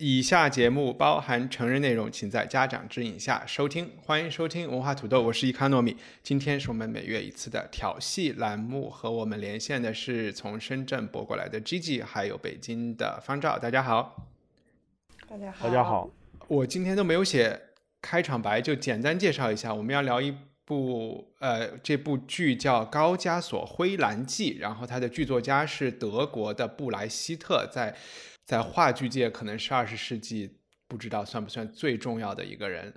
以下节目包含成人内容，请在家长指引下收听。欢迎收听文化土豆，我是伊卡糯米。今天是我们每月一次的调戏栏目，和我们连线的是从深圳拨过来的 Gigi，还有北京的方照。大家好，大家好，大家好。我今天都没有写开场白，就简单介绍一下，我们要聊一部呃，这部剧叫《高加索灰蓝记》，然后它的剧作家是德国的布莱希特，在在话剧界可能是二十世纪不知道算不算最重要的一个人。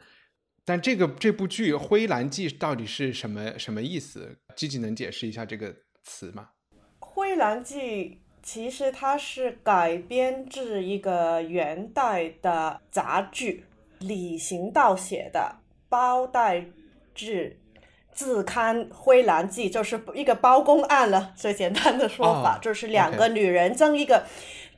但这个这部剧《灰蓝记》到底是什么什么意思？积极能解释一下这个词吗？《灰蓝记》其实它是改编自一个元代的杂剧，李行道写的包代志自刊《灰蓝记》，就是一个包公案了。最简单的说法、哦就是两个女人争一个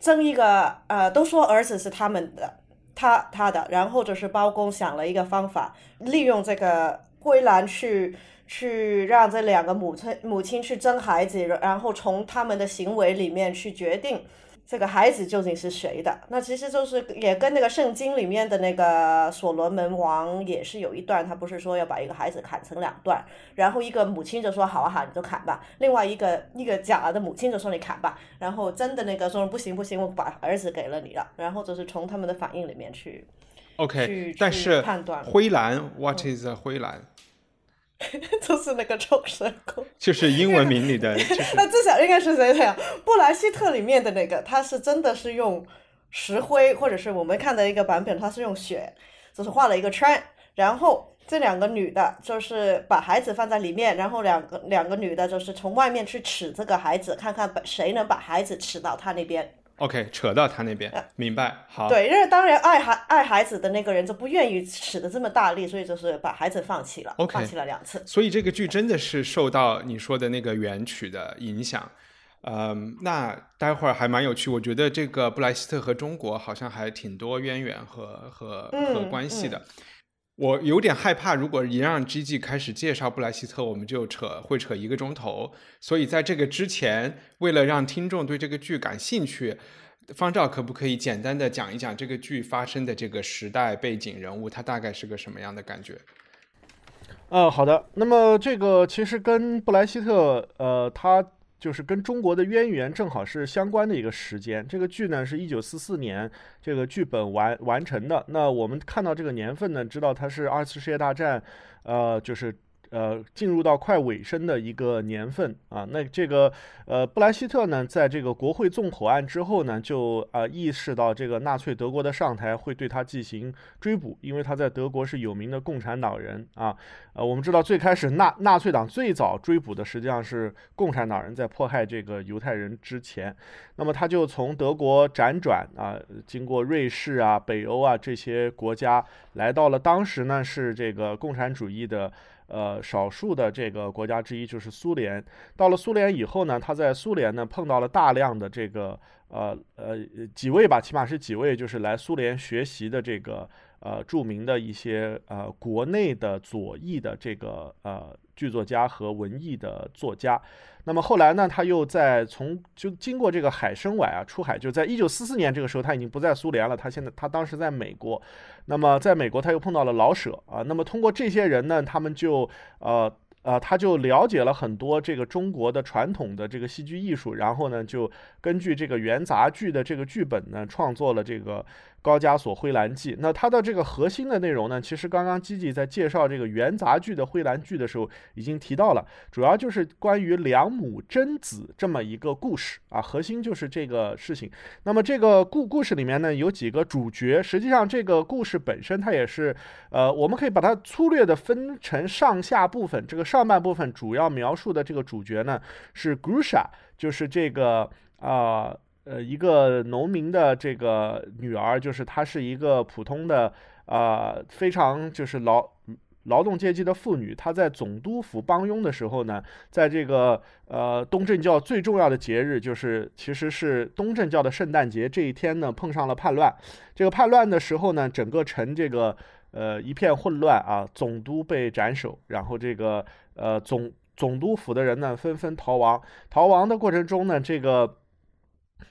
争一个呃，都说儿子是他们的，他他的，然后就是包公想了一个方法，利用这个灰蓝去去让这两个母亲母亲去争孩子，然后从他们的行为里面去决定这个孩子究竟是谁的。那其实就是也跟那个圣经里面的那个所罗门王也是有一段，他不是说要把一个孩子砍成两段，然后一个母亲就说好啊好，你就砍吧，另外一个一个假的母亲就说你砍吧，然后真的那个说不行不行，我把儿子给了你了，然后就是从他们的反应里面去 OK，但是判断灰蓝，What is a 灰蓝？就是那个臭蛇狗。就是英文名里的，就是那至少应该是这样。布莱希特里面的那个，他是真的是用石灰，或者是我们看的一个版本，他是用雪，就是画了一个圈，然后这两个女的，就是把孩子放在里面，然后两个两个女的，就是从外面去指这个孩子，看看把谁能把孩子指到他那边。OK，扯到他那边，明白？好，对，因为当然爱孩爱孩子的那个人就不愿意使得这么大力，所以就是把孩子放弃了 OK 放弃了两次。所以这个剧真的是受到你说的那个原曲的影响。嗯，那待会儿还蛮有趣，我觉得这个布莱希特和中国好像还挺多渊源和和和嗯关系的。我有点害怕，如果一让 G G 开始介绍布莱希特，我们就扯会扯一个钟头。所以在这个之前，为了让听众对这个剧感兴趣，方照可不可以简单的讲一讲这个剧发生的这个时代背景人物，他大概是个什么样的感觉？呃，好的。那么这个其实跟布莱希特，呃，他就是跟中国的渊源正好是相关的一个时间。这个剧呢是一九四四年这个剧本完完成的。那我们看到这个年份呢，知道它是二次世界大战，呃，就是。呃，进入到快尾声的一个年份啊，那这个呃，布莱希特呢，在这个国会纵火案之后呢，就啊、意识到这个纳粹德国的上台会对他进行追捕，因为他在德国是有名的共产党人啊。呃，我们知道最开始纳纳粹党最早追捕的实际上是共产党人在迫害这个犹太人之前，那么他就从德国辗转啊，经过瑞士啊、北欧啊这些国家，来到了当时呢是这个共产主义的。呃，少数的这个国家之一就是苏联。到了苏联以后呢，他在苏联呢碰到了大量的这个呃呃几位吧，起码是几位，就是来苏联学习的这个呃著名的一些呃国内的左翼的这个呃剧作家和文艺的作家。那么后来呢，他又在从就经过这个海参崴啊出海，就在一九四四年这个时候，他已经不在苏联了，他现在他当时在美国。那么在美国他又碰到了老舍啊，那么通过这些人呢，他们就呃呃，他就了解了很多这个中国的传统的这个戏剧艺术，然后呢，就根据这个元杂剧的这个剧本呢，创作了这个。高加索灰蓝记，那它的这个核心的内容呢？其实刚刚基基在介绍这个元杂剧的灰蓝剧的时候已经提到了，主要就是关于两母贞子这么一个故事啊，核心就是这个事情。那么这个故故事里面呢，有几个主角，实际上这个故事本身它也是，呃，我们可以把它粗略的分成上下部分。这个上半部分主要描述的这个主角呢是 Grusha，就是这个啊。呃一个农民的这个女儿，就是她是一个普通的，呃，非常就是劳劳动阶级的妇女。她在总督府帮佣的时候呢，在这个呃东正教最重要的节日，就是其实是东正教的圣诞节这一天呢，碰上了叛乱。这个叛乱的时候呢，整个城这个呃一片混乱啊，总督被斩首，然后这个呃总总督府的人呢纷纷逃亡。逃亡的过程中呢，这个。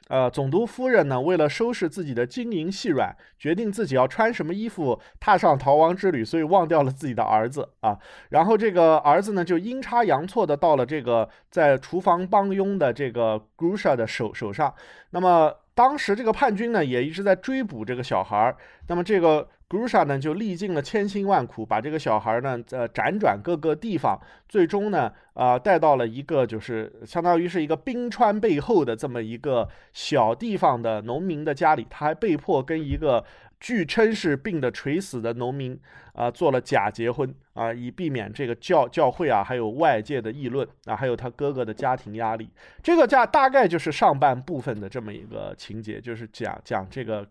呃，总督夫人呢，为了收拾自己的金银细软，决定自己要穿什么衣服踏上逃亡之旅，所以忘掉了自己的儿子啊。然后这个儿子呢，就阴差阳错的到了这个在厨房帮佣的这个 Grusha 的手手上。那么当时这个叛军呢，也一直在追捕这个小孩儿。那么这个。Grusha 呢就历尽了千辛万苦，把这个小孩呢呃辗转各个地方，最终呢啊带到了一个就是相当于是一个冰川背后的这么一个小地方的农民的家里，他还被迫跟一个据称是病得垂死的农民啊做了假结婚啊，以避免这个教教会啊还有外界的议论啊，还有他哥哥的家庭压力。这个家大概就是上半部分的这么一个情节，就是讲讲这个。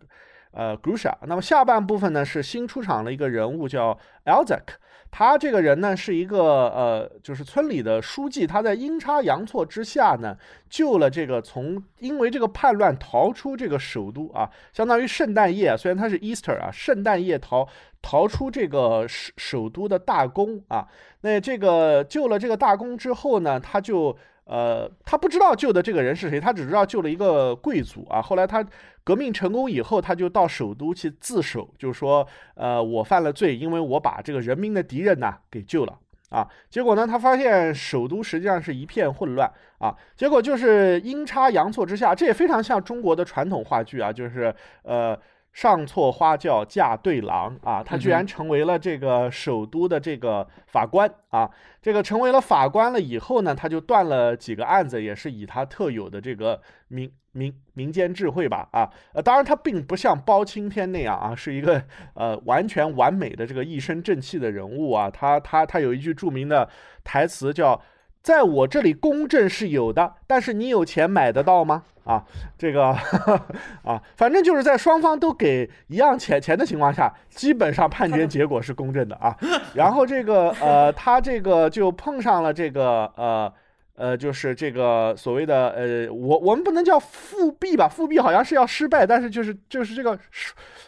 呃，Grusha。那么下半部分呢，是新出场的一个人物叫 Elzak。他这个人呢，是一个呃，就是村里的书记。他在阴差阳错之下呢，救了这个从因为这个叛乱逃出这个首都啊，相当于圣诞夜。虽然他是 Easter 啊，圣诞夜逃逃出这个首首都的大公啊。那这个救了这个大公之后呢，他就。呃，他不知道救的这个人是谁，他只知道救了一个贵族啊。后来他革命成功以后，他就到首都去自首，就说，呃，我犯了罪，因为我把这个人民的敌人呢给救了啊。结果呢，他发现首都实际上是一片混乱啊。结果就是阴差阳错之下，这也非常像中国的传统话剧啊，就是呃。上错花轿嫁对郎啊，他居然成为了这个首都的这个法官啊，这个成为了法官了以后呢，他就断了几个案子，也是以他特有的这个民民民间智慧吧啊，呃，当然他并不像包青天那样啊，是一个呃完全完美的这个一身正气的人物啊，他他他有一句著名的台词叫。在我这里公正是有的，但是你有钱买得到吗？啊，这个 啊，反正就是在双方都给一样钱钱的情况下，基本上判决结果是公正的啊。然后这个呃，他这个就碰上了这个呃呃，就是这个所谓的呃，我我们不能叫复辟吧？复辟好像是要失败，但是就是就是这个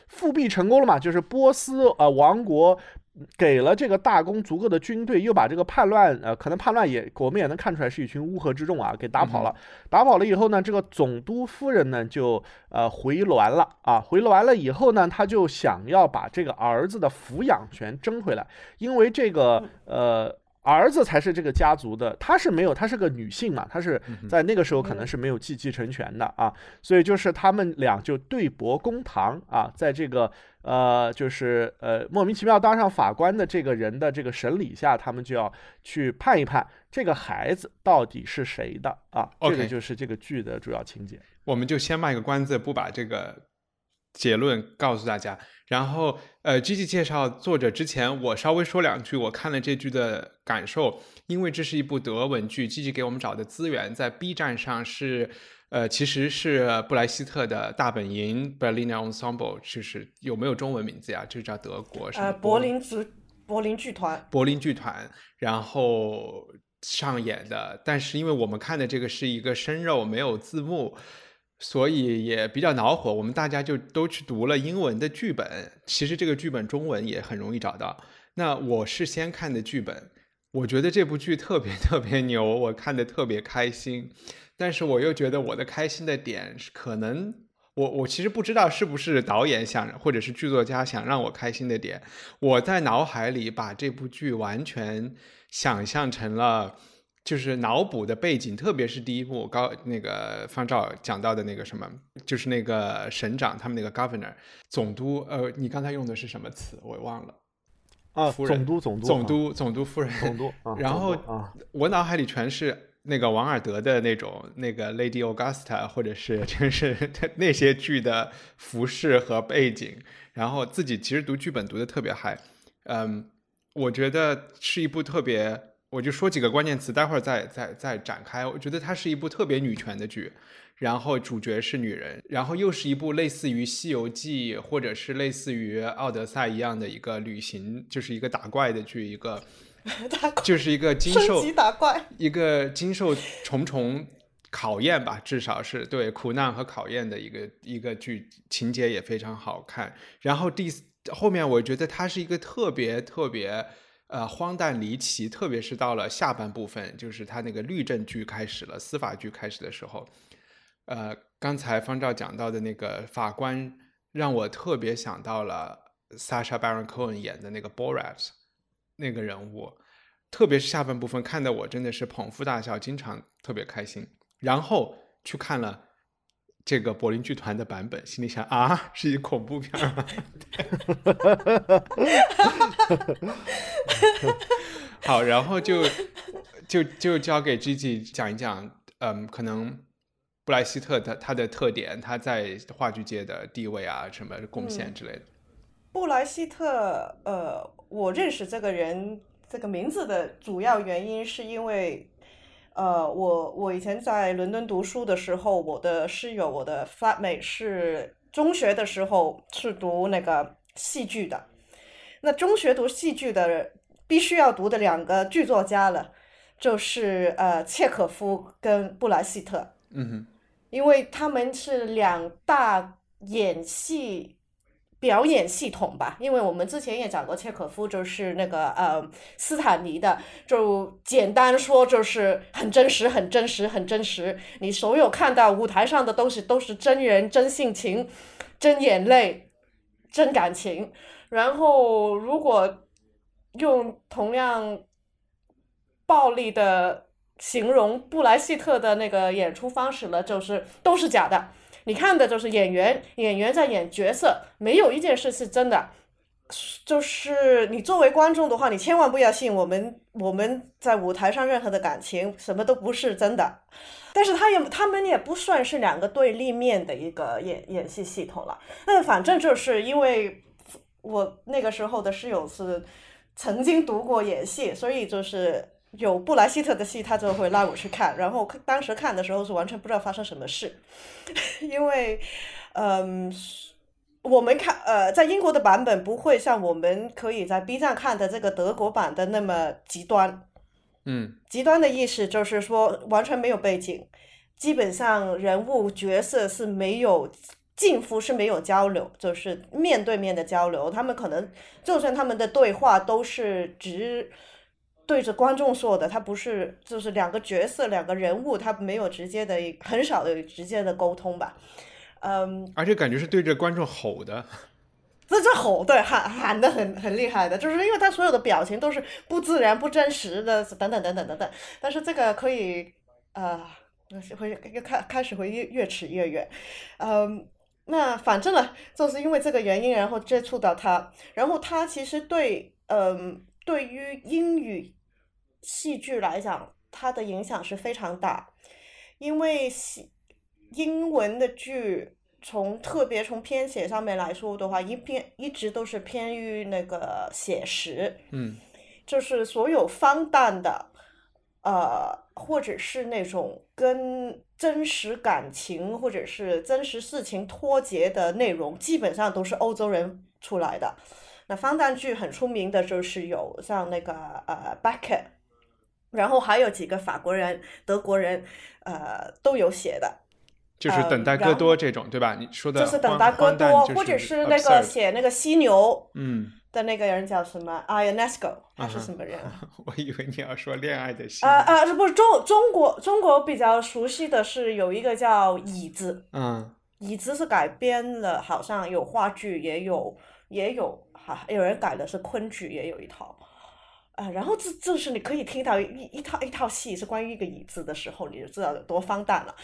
复辟成功了嘛？就是波斯呃王国。给了这个大公足够的军队，又把这个叛乱，呃，可能叛乱也，我们也能看出来是一群乌合之众啊，给打跑了。打跑了以后呢，这个总督夫人呢就呃回銮了啊，回銮了以后呢，他就想要把这个儿子的抚养权争回来，因为这个呃。儿子才是这个家族的，她是没有，她是个女性嘛，她是在那个时候可能是没有继继承权的啊，所以就是他们俩就对簿公堂啊，在这个呃就是呃莫名其妙当上法官的这个人的这个审理下，他们就要去判一判这个孩子到底是谁的啊，这个就是这个剧的主要情节。我们就先卖个关子，不把这个结论告诉大家。然后，呃，G G 介绍作者之前，我稍微说两句我看了这剧的感受。因为这是一部德文剧，G G 给我们找的资源在 B 站上是，呃，其实是布莱希特的大本营 Berliner Ensemble，就是有没有中文名字呀？就叫德国什么？呃，柏林剧柏林剧团。柏林剧团，然后上演的。但是因为我们看的这个是一个生肉，没有字幕。所以也比较恼火，我们大家就都去读了英文的剧本。其实这个剧本中文也很容易找到。那我是先看的剧本，我觉得这部剧特别特别牛，我看的特别开心。但是我又觉得我的开心的点是可能我我其实不知道是不是导演想或者是剧作家想让我开心的点，我在脑海里把这部剧完全想象成了。就是脑补的背景，特别是第一部高那个方照讲到的那个什么，就是那个省长他们那个 governor 总督，呃，你刚才用的是什么词？我忘了。啊，夫人总督总督总督总督夫人，总督啊 然后啊。我脑海里全是那个王尔德的那种那个 Lady Augusta，或者是 就是 那些剧的服饰和背景，然后自己其实读剧本读的特别嗨，嗯，我觉得是一部特别，我就说几个关键词，待会儿再再再展开。我觉得它是一部特别女权的剧，然后主角是女人，然后又是一部类似于《西游记》或者是类似于《奥德赛》一样的一个旅行，就是一个打怪的剧，一个 打就是一个经受打怪，一个经受重重考验吧，至少是对苦难和考验的一个一个剧，情节也非常好看。然后第后面，我觉得它是一个特别特别呃荒诞离奇，特别是到了下半部分，就是他那个律政剧开始了，司法剧开始的时候，呃，刚才方照讲到的那个法官，让我特别想到了 Sasha Baron Cohen 演的那个 Borat 那个人物，特别是下半部分，看得我真的是捧腹大笑，经常特别开心。然后去看了这个柏林剧团的版本，心里想啊，是一恐怖片儿吗？好，然后就就就交给 Gigi 讲一讲，嗯，可能布莱希特的他的特点，他在话剧界的地位啊，什么贡献之类的。布莱希特，呃，我认识这个人这个名字的主要原因是因为，呃，我我以前在伦敦读书的时候，我的室友，我的 flatmate 是中学的时候是读那个戏剧的，那中学读戏剧的必须要读的两个剧作家了，就是呃切可夫跟布莱希特，嗯哼，因为他们是两大演戏表演系统吧。因为我们之前也讲过，切可夫就是那个呃斯坦尼的，就简单说就是很真实、很真实、很真实。你所有看到舞台上的东西都是真人、真性情、真眼泪、真感情。然后如果用同样暴力的形容布莱希特的那个演出方式了，就是都是假的。你看的就是演员，演员在演角色，没有一件事是真的。就是你作为观众的话，你千万不要信我们我们在舞台上任何的感情，什么都不是真的。但是他也他们也不算是两个对立面的一个演演戏系统了。那反正就是因为我那个时候的室友是曾经读过演戏，所以就是有布莱希特的戏，他就会拉我去看。然后当时看的时候是完全不知道发生什么事，因为嗯。我们看，呃，在英国的版本不会像我们可以在 B 站看的这个德国版的那么极端。嗯极端的意思就是说完全没有背景，基本上人物角色是没有近乎是没有交流，就是面对面的交流。他们可能就算他们的对话都是直对着观众说的，他不是就是两个角色两个人物，他没有直接的很少有直接的沟通吧。嗯，而且感觉是对着观众吼的。这这吼对喊喊的很很厉害的，就是因为他所有的表情都是不自然、不真实的，等等等等等等。但是这个可以呃，会又开开始会越越扯越远，嗯，那反正呢，就是因为这个原因，然后接触到他，然后他其实对嗯，对于英语戏剧来讲，它的影响是非常大，因为戏英文的剧。从特别从编写上面来说的话，一偏一直都是偏于那个写实，嗯，就是所有荒诞的，呃，或者是那种跟真实感情或者是真实事情脱节的内容，基本上都是欧洲人出来的。那荒诞剧很出名的就是有像那个呃 Beckett，然后还有几个法国人、德国人，呃，都有写的。就是等待戈多这种，对吧？你说的就是等待戈多，或者是那个写那个犀牛，嗯，的那个人叫什么？Ionesco，他是什么人？我以为你要说恋爱的犀啊啊，不是中中国中国比较熟悉的是有一个叫椅子，嗯，椅子是改编了，好像有话剧，也有也有哈，有人改的是昆剧，也有一套。啊，然后这就是你可以听到一一套一套戏是关于一个椅子的时候，你就知道有多荒诞了。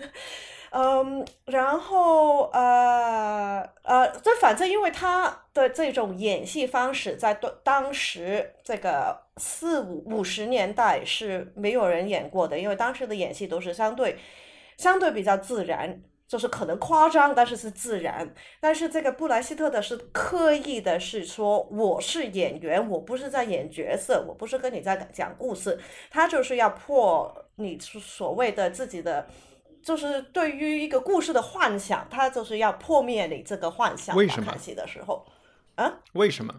嗯，然后呃呃，这反正因为他的这种演戏方式，在当当时这个四五五十年代是没有人演过的，因为当时的演戏都是相对相对比较自然。就是可能夸张，但是是自然。但是这个布莱希特的是刻意的，是说我是演员，我不是在演角色，我不是跟你在讲故事。他就是要破你所谓的自己的，就是对于一个故事的幻想，他就是要破灭你这个幻想。为什么？看戏的时候，啊？为什么？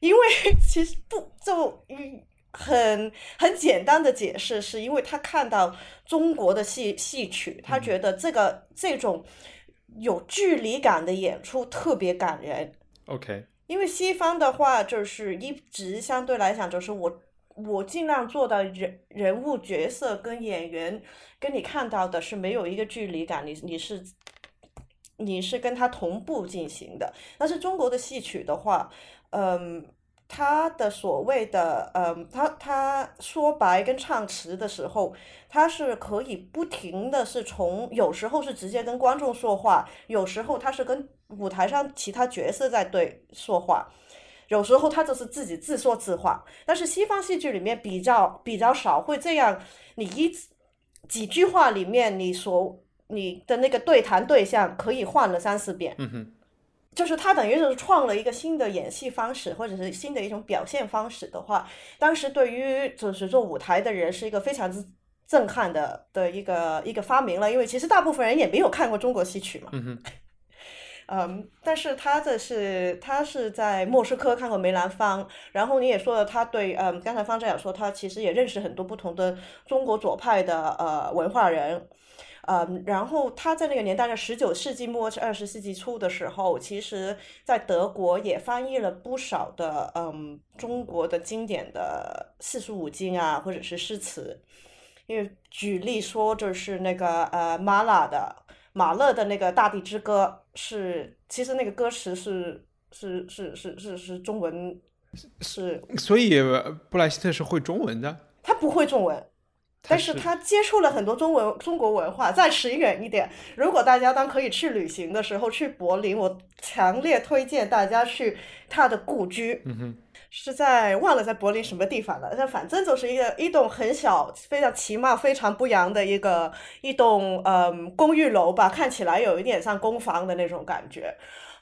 因为 其实不就嗯。很很简单的解释，是因为他看到中国的戏戏曲，他觉得这个这种有距离感的演出特别感人。OK，因为西方的话就是一直相对来讲就是我我尽量做到人人物角色跟演员跟你看到的是没有一个距离感，你你是你是跟他同步进行的。但是中国的戏曲的话，嗯。他的所谓的，嗯，他他说白跟唱词的时候，他是可以不停的是从有时候是直接跟观众说话，有时候他是跟舞台上其他角色在对说话，有时候他就是自己自说自话。但是西方戏剧里面比较比较少会这样，你一几句话里面，你所你的那个对谈对象可以换了三四遍。就是他等于是创了一个新的演戏方式，或者是新的一种表现方式的话，当时对于就是做舞台的人是一个非常之震撼的的一个一个发明了。因为其实大部分人也没有看过中国戏曲嘛。嗯哼。嗯，但是他这是他是在莫斯科看过梅兰芳，然后你也说了，他对嗯，刚才方正也说，他其实也认识很多不同的中国左派的呃文化人。嗯，然后他在那个年代，在十九世纪末至二十世纪初的时候，其实在德国也翻译了不少的嗯中国的经典的四书五经啊，或者是诗词。因为举例说，就是那个呃马拉的马勒的那个《大地之歌》，是其实那个歌词是是是是是是中文，是。所以布莱希特是会中文的？他不会中文。但是他接触了很多中文中国文化。再迟远一点，如果大家当可以去旅行的时候去柏林，我强烈推荐大家去他的故居。嗯哼，是在忘了在柏林什么地方了，但反正就是一个一栋很小、非常奇貌、非常不扬的一个一栋嗯公寓楼吧，看起来有一点像公房的那种感觉，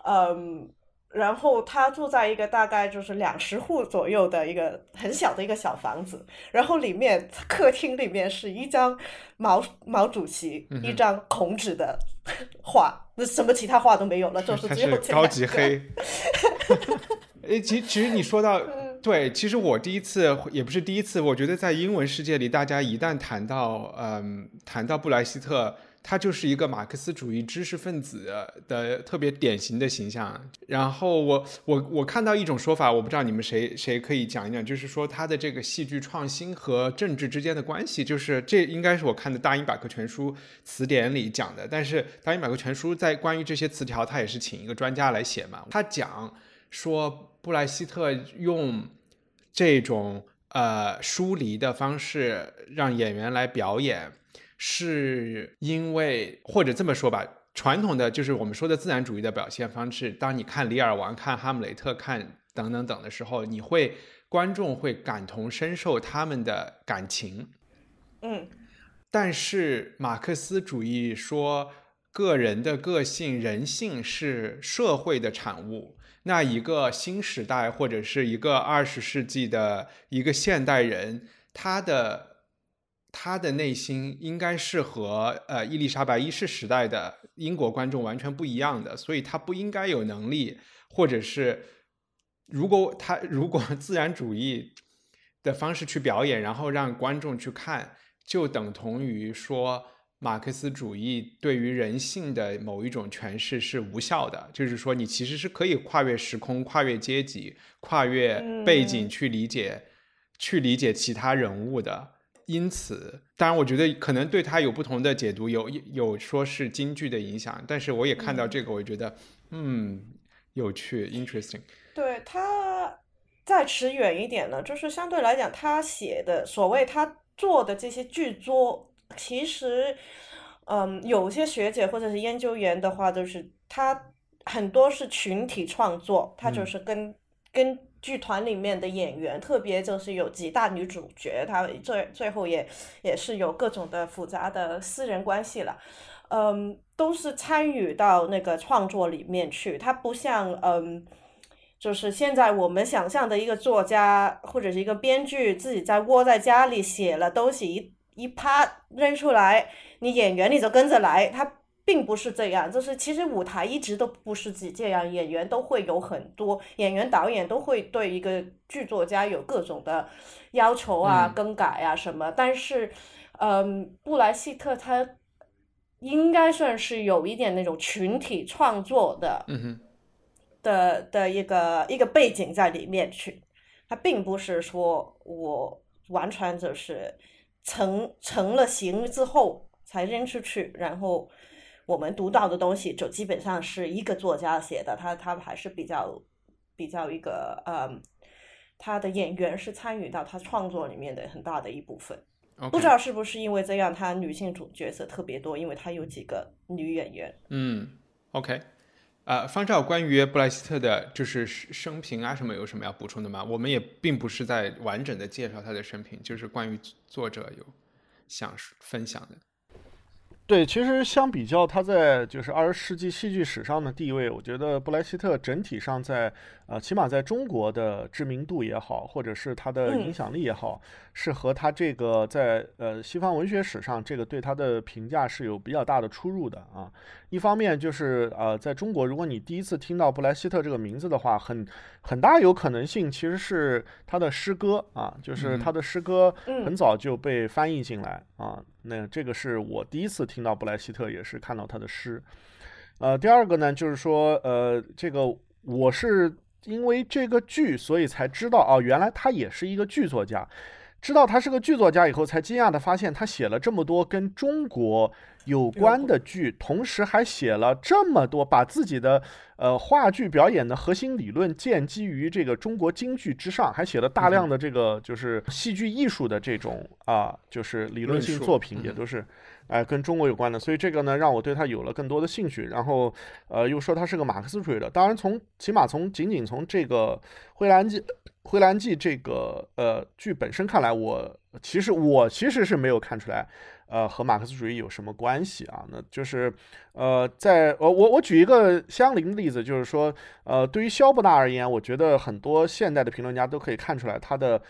嗯。然后他住在一个大概就是两十户左右的一个很小的一个小房子，然后里面客厅里面是一张毛毛主席，一张孔子的画，那什么其他画都没有了，就是只有高级黑。诶，其其实你说到对，其实我第一次也不是第一次，我觉得在英文世界里，大家一旦谈到嗯谈到布莱希特。他就是一个马克思主义知识分子的特别典型的形象。然后我我我看到一种说法，我不知道你们谁谁可以讲一讲，就是说他的这个戏剧创新和政治之间的关系。就是这应该是我看的大英百科全书词典里讲的。但是大英百科全书在关于这些词条，他也是请一个专家来写嘛。他讲说布莱希特用这种呃疏离的方式让演员来表演。是因为，或者这么说吧，传统的就是我们说的自然主义的表现方式。当你看《李尔王》、看《哈姆雷特》、看等等等的时候，你会观众会感同身受他们的感情。嗯，但是马克思主义说，个人的个性、人性是社会的产物。那一个新时代或者是一个二十世纪的一个现代人，他的。他的内心应该是和呃伊丽莎白一世时代的英国观众完全不一样的，所以他不应该有能力，或者是如果他如果 自然主义的方式去表演，然后让观众去看，就等同于说马克思主义对于人性的某一种诠释是无效的，就是说你其实是可以跨越时空、跨越阶级、跨越背景去理解去理解其他人物的。因此，当然，我觉得可能对他有不同的解读，有有说是京剧的影响，但是我也看到这个，我觉得嗯有趣，interesting。对他再持远一点呢，就是相对来讲，他写的所谓他做的这些剧作，其实嗯，有些学姐或者是研究员的话，就是他很多是群体创作，他就是跟跟。剧团里面的演员，特别就是有几大女主角，她最最后也也是有各种的复杂的私人关系了，嗯，都是参与到那个创作里面去。他不像嗯，就是现在我们想象的一个作家或者是一个编剧自己在窝在家里写了东西一一啪扔出来，你演员你就跟着来，他。并不是这样，就是其实舞台一直都不是只这样，演员都会有很多演员、导演都会对一个剧作家有各种的要求啊、更改啊什么。但是，嗯，布莱希特他应该算是有一点那种群体创作的，的的一个一个背景在里面去。他并不是说我完全就是成成了型之后才扔出去，然后。我们读到的东西就基本上是一个作家写的，他他还是比较比较一个呃，他的演员是参与到他创作里面的很大的一部分。不知道是不是因为这样，他女性主角色特别多，因为他有几个女演员。嗯，OK，呃，方照关于布莱希特的就是生平啊什么有什么要补充的吗？我们也并不是在完整的介绍他的生平，就是关于作者有想分享的。对，其实相比较他在就是二十世纪戏剧史上的地位，我觉得布莱希特整体上在呃，起码在中国的知名度也好，或者是他的影响力也好，是和他这个在呃西方文学史上这个对他的评价是有比较大的出入的啊。一方面就是呃，在中国，如果你第一次听到布莱希特这个名字的话，很很大有可能性其实是他的诗歌啊，就是他的诗歌很早就被翻译进来啊。那这个是我第一次听到布莱希特，也是看到他的诗。呃，第二个呢，就是说呃，这个我是因为这个剧，所以才知道哦，原来他也是一个剧作家。知道他是个剧作家以后，才惊讶的发现他写了这么多跟中国。有关的剧，同时还写了这么多，把自己的呃话剧表演的核心理论建基于这个中国京剧之上，还写了大量的这个就是戏剧艺术的这种啊，就是理论性作品，也都是哎跟中国有关的。所以这个呢，让我对他有了更多的兴趣。然后呃，又说他是个马克思主义的。当然，从起码从仅仅从这个《灰蓝记》《灰蓝记》这个呃剧本身看来，我其实我其实是没有看出来。呃，和马克思主义有什么关系啊？那就是，呃，在呃，我我举一个相邻的例子，就是说，呃，对于肖伯纳而言，我觉得很多现代的评论家都可以看出来，他的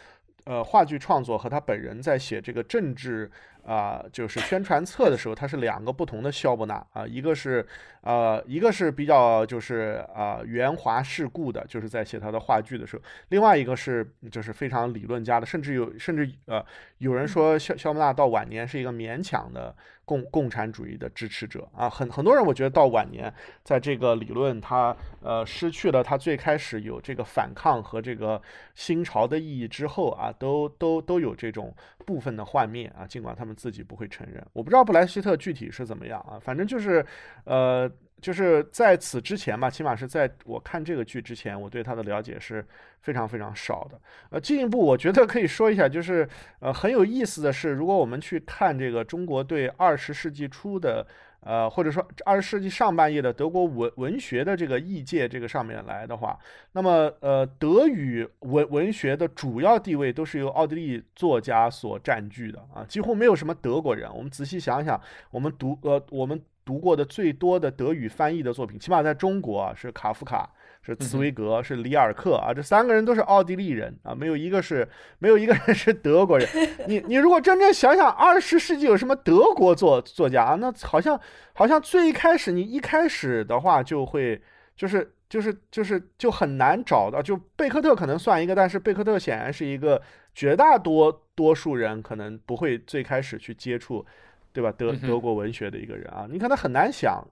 呃话剧创作和他本人在写这个政治。啊，就是宣传册的时候，它是两个不同的肖伯纳啊，一个是呃，一个是比较就是啊圆滑世故的，就是在写他的话剧的时候，另外一个是就是非常理论家的，甚至有甚至呃有人说肖肖伯纳到晚年是一个勉强的。共共产主义的支持者啊，很很多人，我觉得到晚年，在这个理论他呃失去了他最开始有这个反抗和这个新潮的意义之后啊，都都都有这种部分的幻灭啊，尽管他们自己不会承认。我不知道布莱希特具体是怎么样啊，反正就是呃。就是在此之前吧，起码是在我看这个剧之前，我对他的了解是非常非常少的。呃，进一步我觉得可以说一下，就是呃很有意思的是，如果我们去看这个中国对二十世纪初的，呃或者说二十世纪上半叶的德国文文学的这个译界这个上面来的话，那么呃德语文文学的主要地位都是由奥地利作家所占据的啊，几乎没有什么德国人。我们仔细想想，我们读呃我们。读过的最多的德语翻译的作品，起码在中国啊，是卡夫卡，是茨威格，是里尔克啊，这三个人都是奥地利人啊，没有一个是没有一个人是德国人。你你如果真正想想，二十世纪有什么德国作作家啊？那好像好像最开始你一开始的话就会就是就是就是就很难找到，就贝克特可能算一个，但是贝克特显然是一个绝大多多数人可能不会最开始去接触。对吧？德德国文学的一个人啊，你可能很难想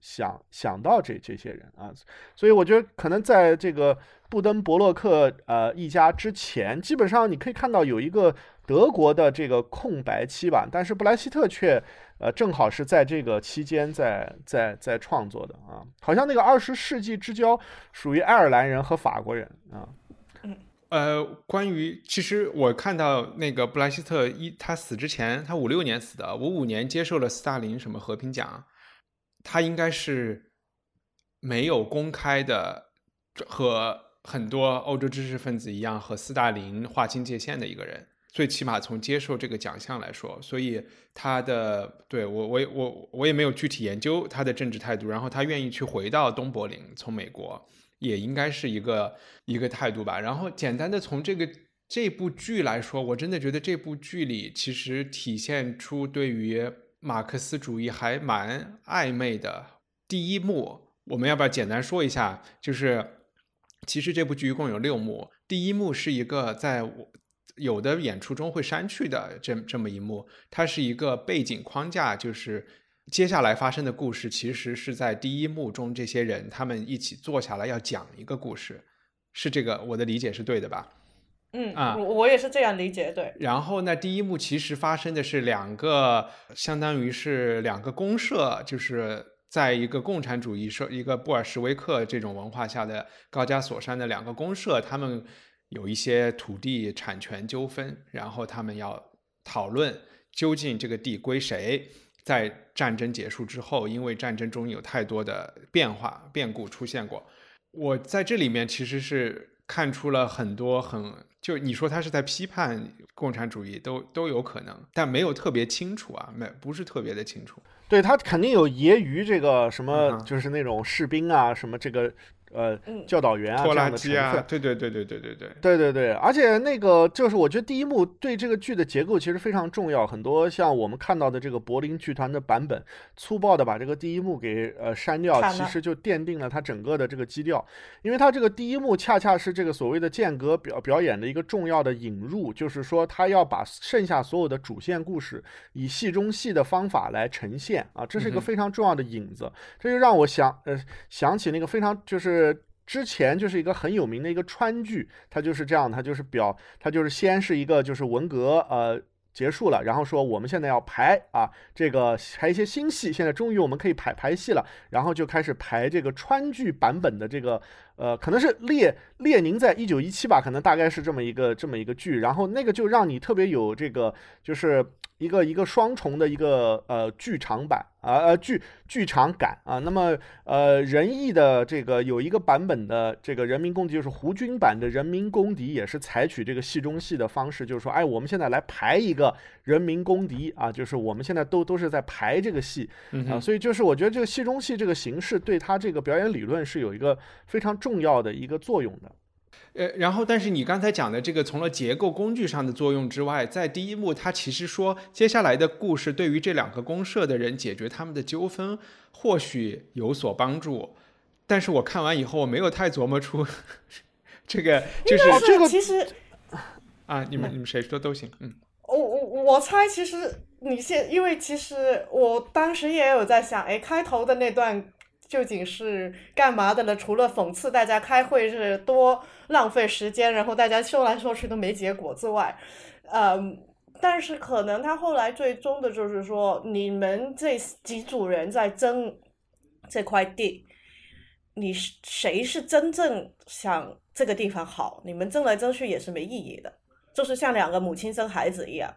想想到这这些人啊，所以我觉得可能在这个布登伯洛克呃一家之前，基本上你可以看到有一个德国的这个空白期吧，但是布莱希特却呃正好是在这个期间在在在创作的啊，好像那个二十世纪之交属于爱尔兰人和法国人啊。呃，关于其实我看到那个布莱希特一他死之前，他五六年死的，五五年接受了斯大林什么和平奖，他应该是没有公开的和很多欧洲知识分子一样和斯大林划清界限的一个人，最起码从接受这个奖项来说，所以他的对我我我我也没有具体研究他的政治态度，然后他愿意去回到东柏林，从美国。也应该是一个一个态度吧。然后简单的从这个这部剧来说，我真的觉得这部剧里其实体现出对于马克思主义还蛮暧昧的。第一幕，我们要不要简单说一下？就是其实这部剧一共有六幕，第一幕是一个在我有的演出中会删去的这这么一幕，它是一个背景框架，就是。接下来发生的故事，其实是在第一幕中，这些人他们一起坐下来要讲一个故事，是这个我的理解是对的吧？嗯啊，我我也是这样理解，对。然后呢，第一幕其实发生的是两个，相当于是两个公社，就是在一个共产主义社、一个布尔什维克这种文化下的高加索山的两个公社，他们有一些土地产权纠纷，然后他们要讨论究竟这个地归谁。在战争结束之后，因为战争中有太多的变化变故出现过，我在这里面其实是看出了很多很就你说他是在批判共产主义，都都有可能，但没有特别清楚啊，没不是特别的清楚。对他肯定有揶揄这个什么，就是那种士兵啊，什么这个。呃，教导员啊，拖拉机啊，对对对对对对对，对对对，而且那个就是我觉得第一幕对这个剧的结构其实非常重要，很多像我们看到的这个柏林剧团的版本，粗暴的把这个第一幕给呃删掉，其实就奠定了它整个的这个基调，因为它这个第一幕恰恰是这个所谓的间隔表表演的一个重要的引入，就是说他要把剩下所有的主线故事以戏中戏的方法来呈现啊，这是一个非常重要的引子，这就让我想呃想起那个非常就是。呃之前就是一个很有名的一个川剧，它就是这样，它就是表，它就是先是一个就是文革呃结束了，然后说我们现在要排啊这个排一些新戏，现在终于我们可以排排戏了，然后就开始排这个川剧版本的这个呃可能是列列宁在一九一七吧，可能大概是这么一个这么一个剧，然后那个就让你特别有这个就是一个一个双重的一个呃剧场版。啊呃剧剧场感啊，那么呃仁义的这个有一个版本的这个人民公敌，就是胡军版的人民公敌，也是采取这个戏中戏的方式，就是说，哎，我们现在来排一个人民公敌啊，就是我们现在都都是在排这个戏啊，所以就是我觉得这个戏中戏这个形式对他这个表演理论是有一个非常重要的一个作用的。呃，然后，但是你刚才讲的这个，除了结构工具上的作用之外，在第一幕，他其实说接下来的故事对于这两个公社的人解决他们的纠纷，或许有所帮助。但是我看完以后，我没有太琢磨出 这个，就是这个其实啊，你们你们谁说都行，嗯，我猜，其实你现因为其实我当时也有在想，哎，开头的那段。究竟是干嘛的呢？除了讽刺大家开会是多浪费时间，然后大家说来说去都没结果之外，嗯，但是可能他后来最终的就是说，你们这几组人在争这块地，你是谁是真正想这个地方好？你们争来争去也是没意义的，就是像两个母亲生孩子一样。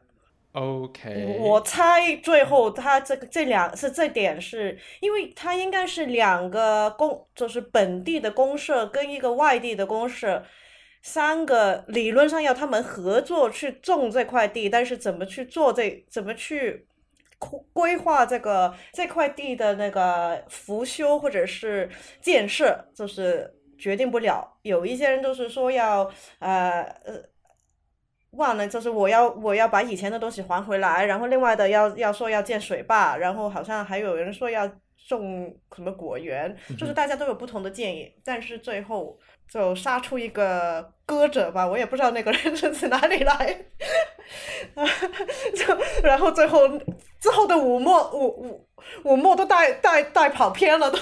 OK，我猜最后他这个这两是这点是因为他应该是两个公，就是本地的公社跟一个外地的公社，三个理论上要他们合作去种这块地，但是怎么去做这怎么去规划这个这块地的那个复修或者是建设，就是决定不了。有一些人都是说要呃呃。忘了，就是我要我要把以前的东西还回来，然后另外的要要说要建水坝，然后好像还有人说要种什么果园，就是大家都有不同的建议，但是最后就杀出一个歌者吧，我也不知道那个人是从哪里来，就然后最后之后的五墨五五五墨都带带带跑偏了都。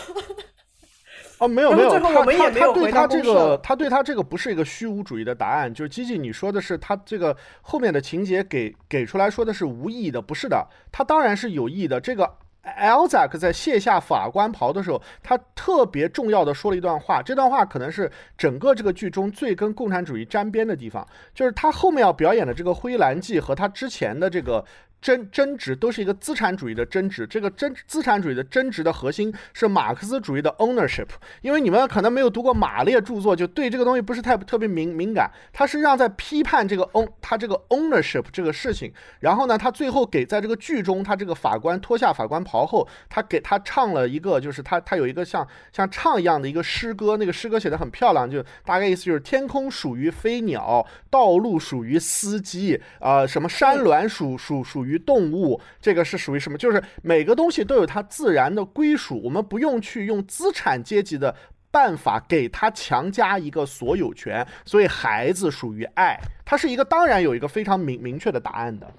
哦，没有没有，他后最后我们也他他没有回对他这个，他对他这个不是一个虚无主义的答案，就是基基你说的是他这个后面的情节给给出来说的是无意义的，不是的，他当然是有意义的。这个 Elzac 在卸下法官袍的时候，他特别重要的说了一段话，这段话可能是整个这个剧中最跟共产主义沾边的地方，就是他后面要表演的这个灰蓝记和他之前的这个。争争执都是一个资产主义的争执，这个争资产主义的争执的核心是马克思主义的 ownership。因为你们可能没有读过马列著作，就对这个东西不是太特别敏敏感。他实际上在批判这个 own 他这个 ownership 这个事情。然后呢，他最后给在这个剧中，他这个法官脱下法官袍后，他给他唱了一个，就是他他有一个像像唱一样的一个诗歌，那个诗歌写的很漂亮，就大概意思就是天空属于飞鸟，道路属于司机，啊、什么山峦属属属于动物，这个是属于什么？就是每个东西都有它自然的归属，我们不用去用资产阶级的。办法给他强加一个所有权，所以孩子属于爱，它是一个当然有一个非常明明确的答案的。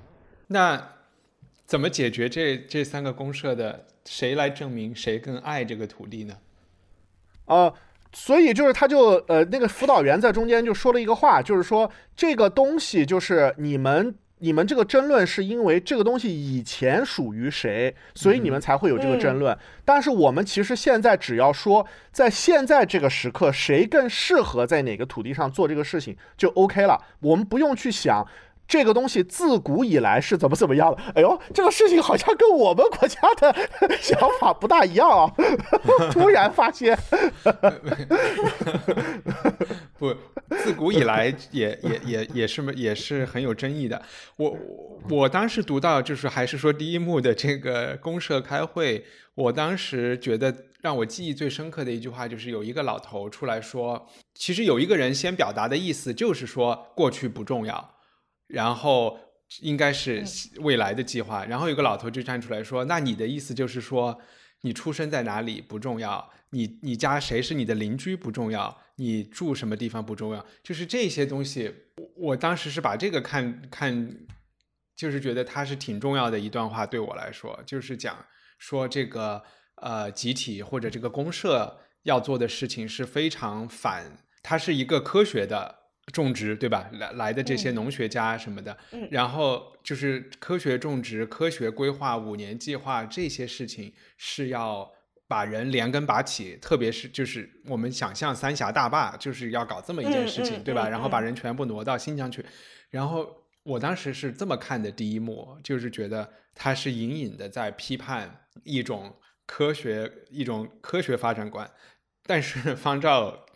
那怎么解决这这三个公社的？谁来证明谁更爱这个土地呢？呃，所以就是他就呃那个辅导员在中间就说了一个话，就是说这个东西就是你们你们这个争论是因为这个东西以前属于谁，所以你们才会有这个争论。但是我们其实现在只要说在现在这个时刻谁更适合在哪个土地上做这个事情就 OK 了，我们不用去想。这个东西自古以来是怎么怎么样的？哎呦，这个事情好像跟我们国家的 想法不大一样啊！突然发现，不，自古以来也也也也是也是很有争议的。我我我当时读到就是还是说第一幕的这个公社开会，我当时觉得让我记忆最深刻的一句话就是有一个老头出来说，其实有一个人先表达的意思就是说过去不重要。然后应该是未来的计划。然后有个老头就站出来说：“那你的意思就是说，你出生在哪里不重要，你你家谁是你的邻居不重要，你住什么地方不重要，就是这些东西。”我我当时是把这个看看，就是觉得它是挺重要的一段话，对我来说，就是讲说这个呃集体或者这个公社要做的事情是非常反，它是一个科学的。种植对吧？来来的这些农学家什么的，嗯然后就是科学种植、科学规划、五年计划这些事情是要把人连根拔起，特别是就是我们想象三峡大坝就是要搞这么一件事情，对吧？嗯然后把人全部挪到新疆去，然后我当时是这么看的第一幕，就是觉得他是隐隐的在批判一种科学一种科学发展观，但是 方照。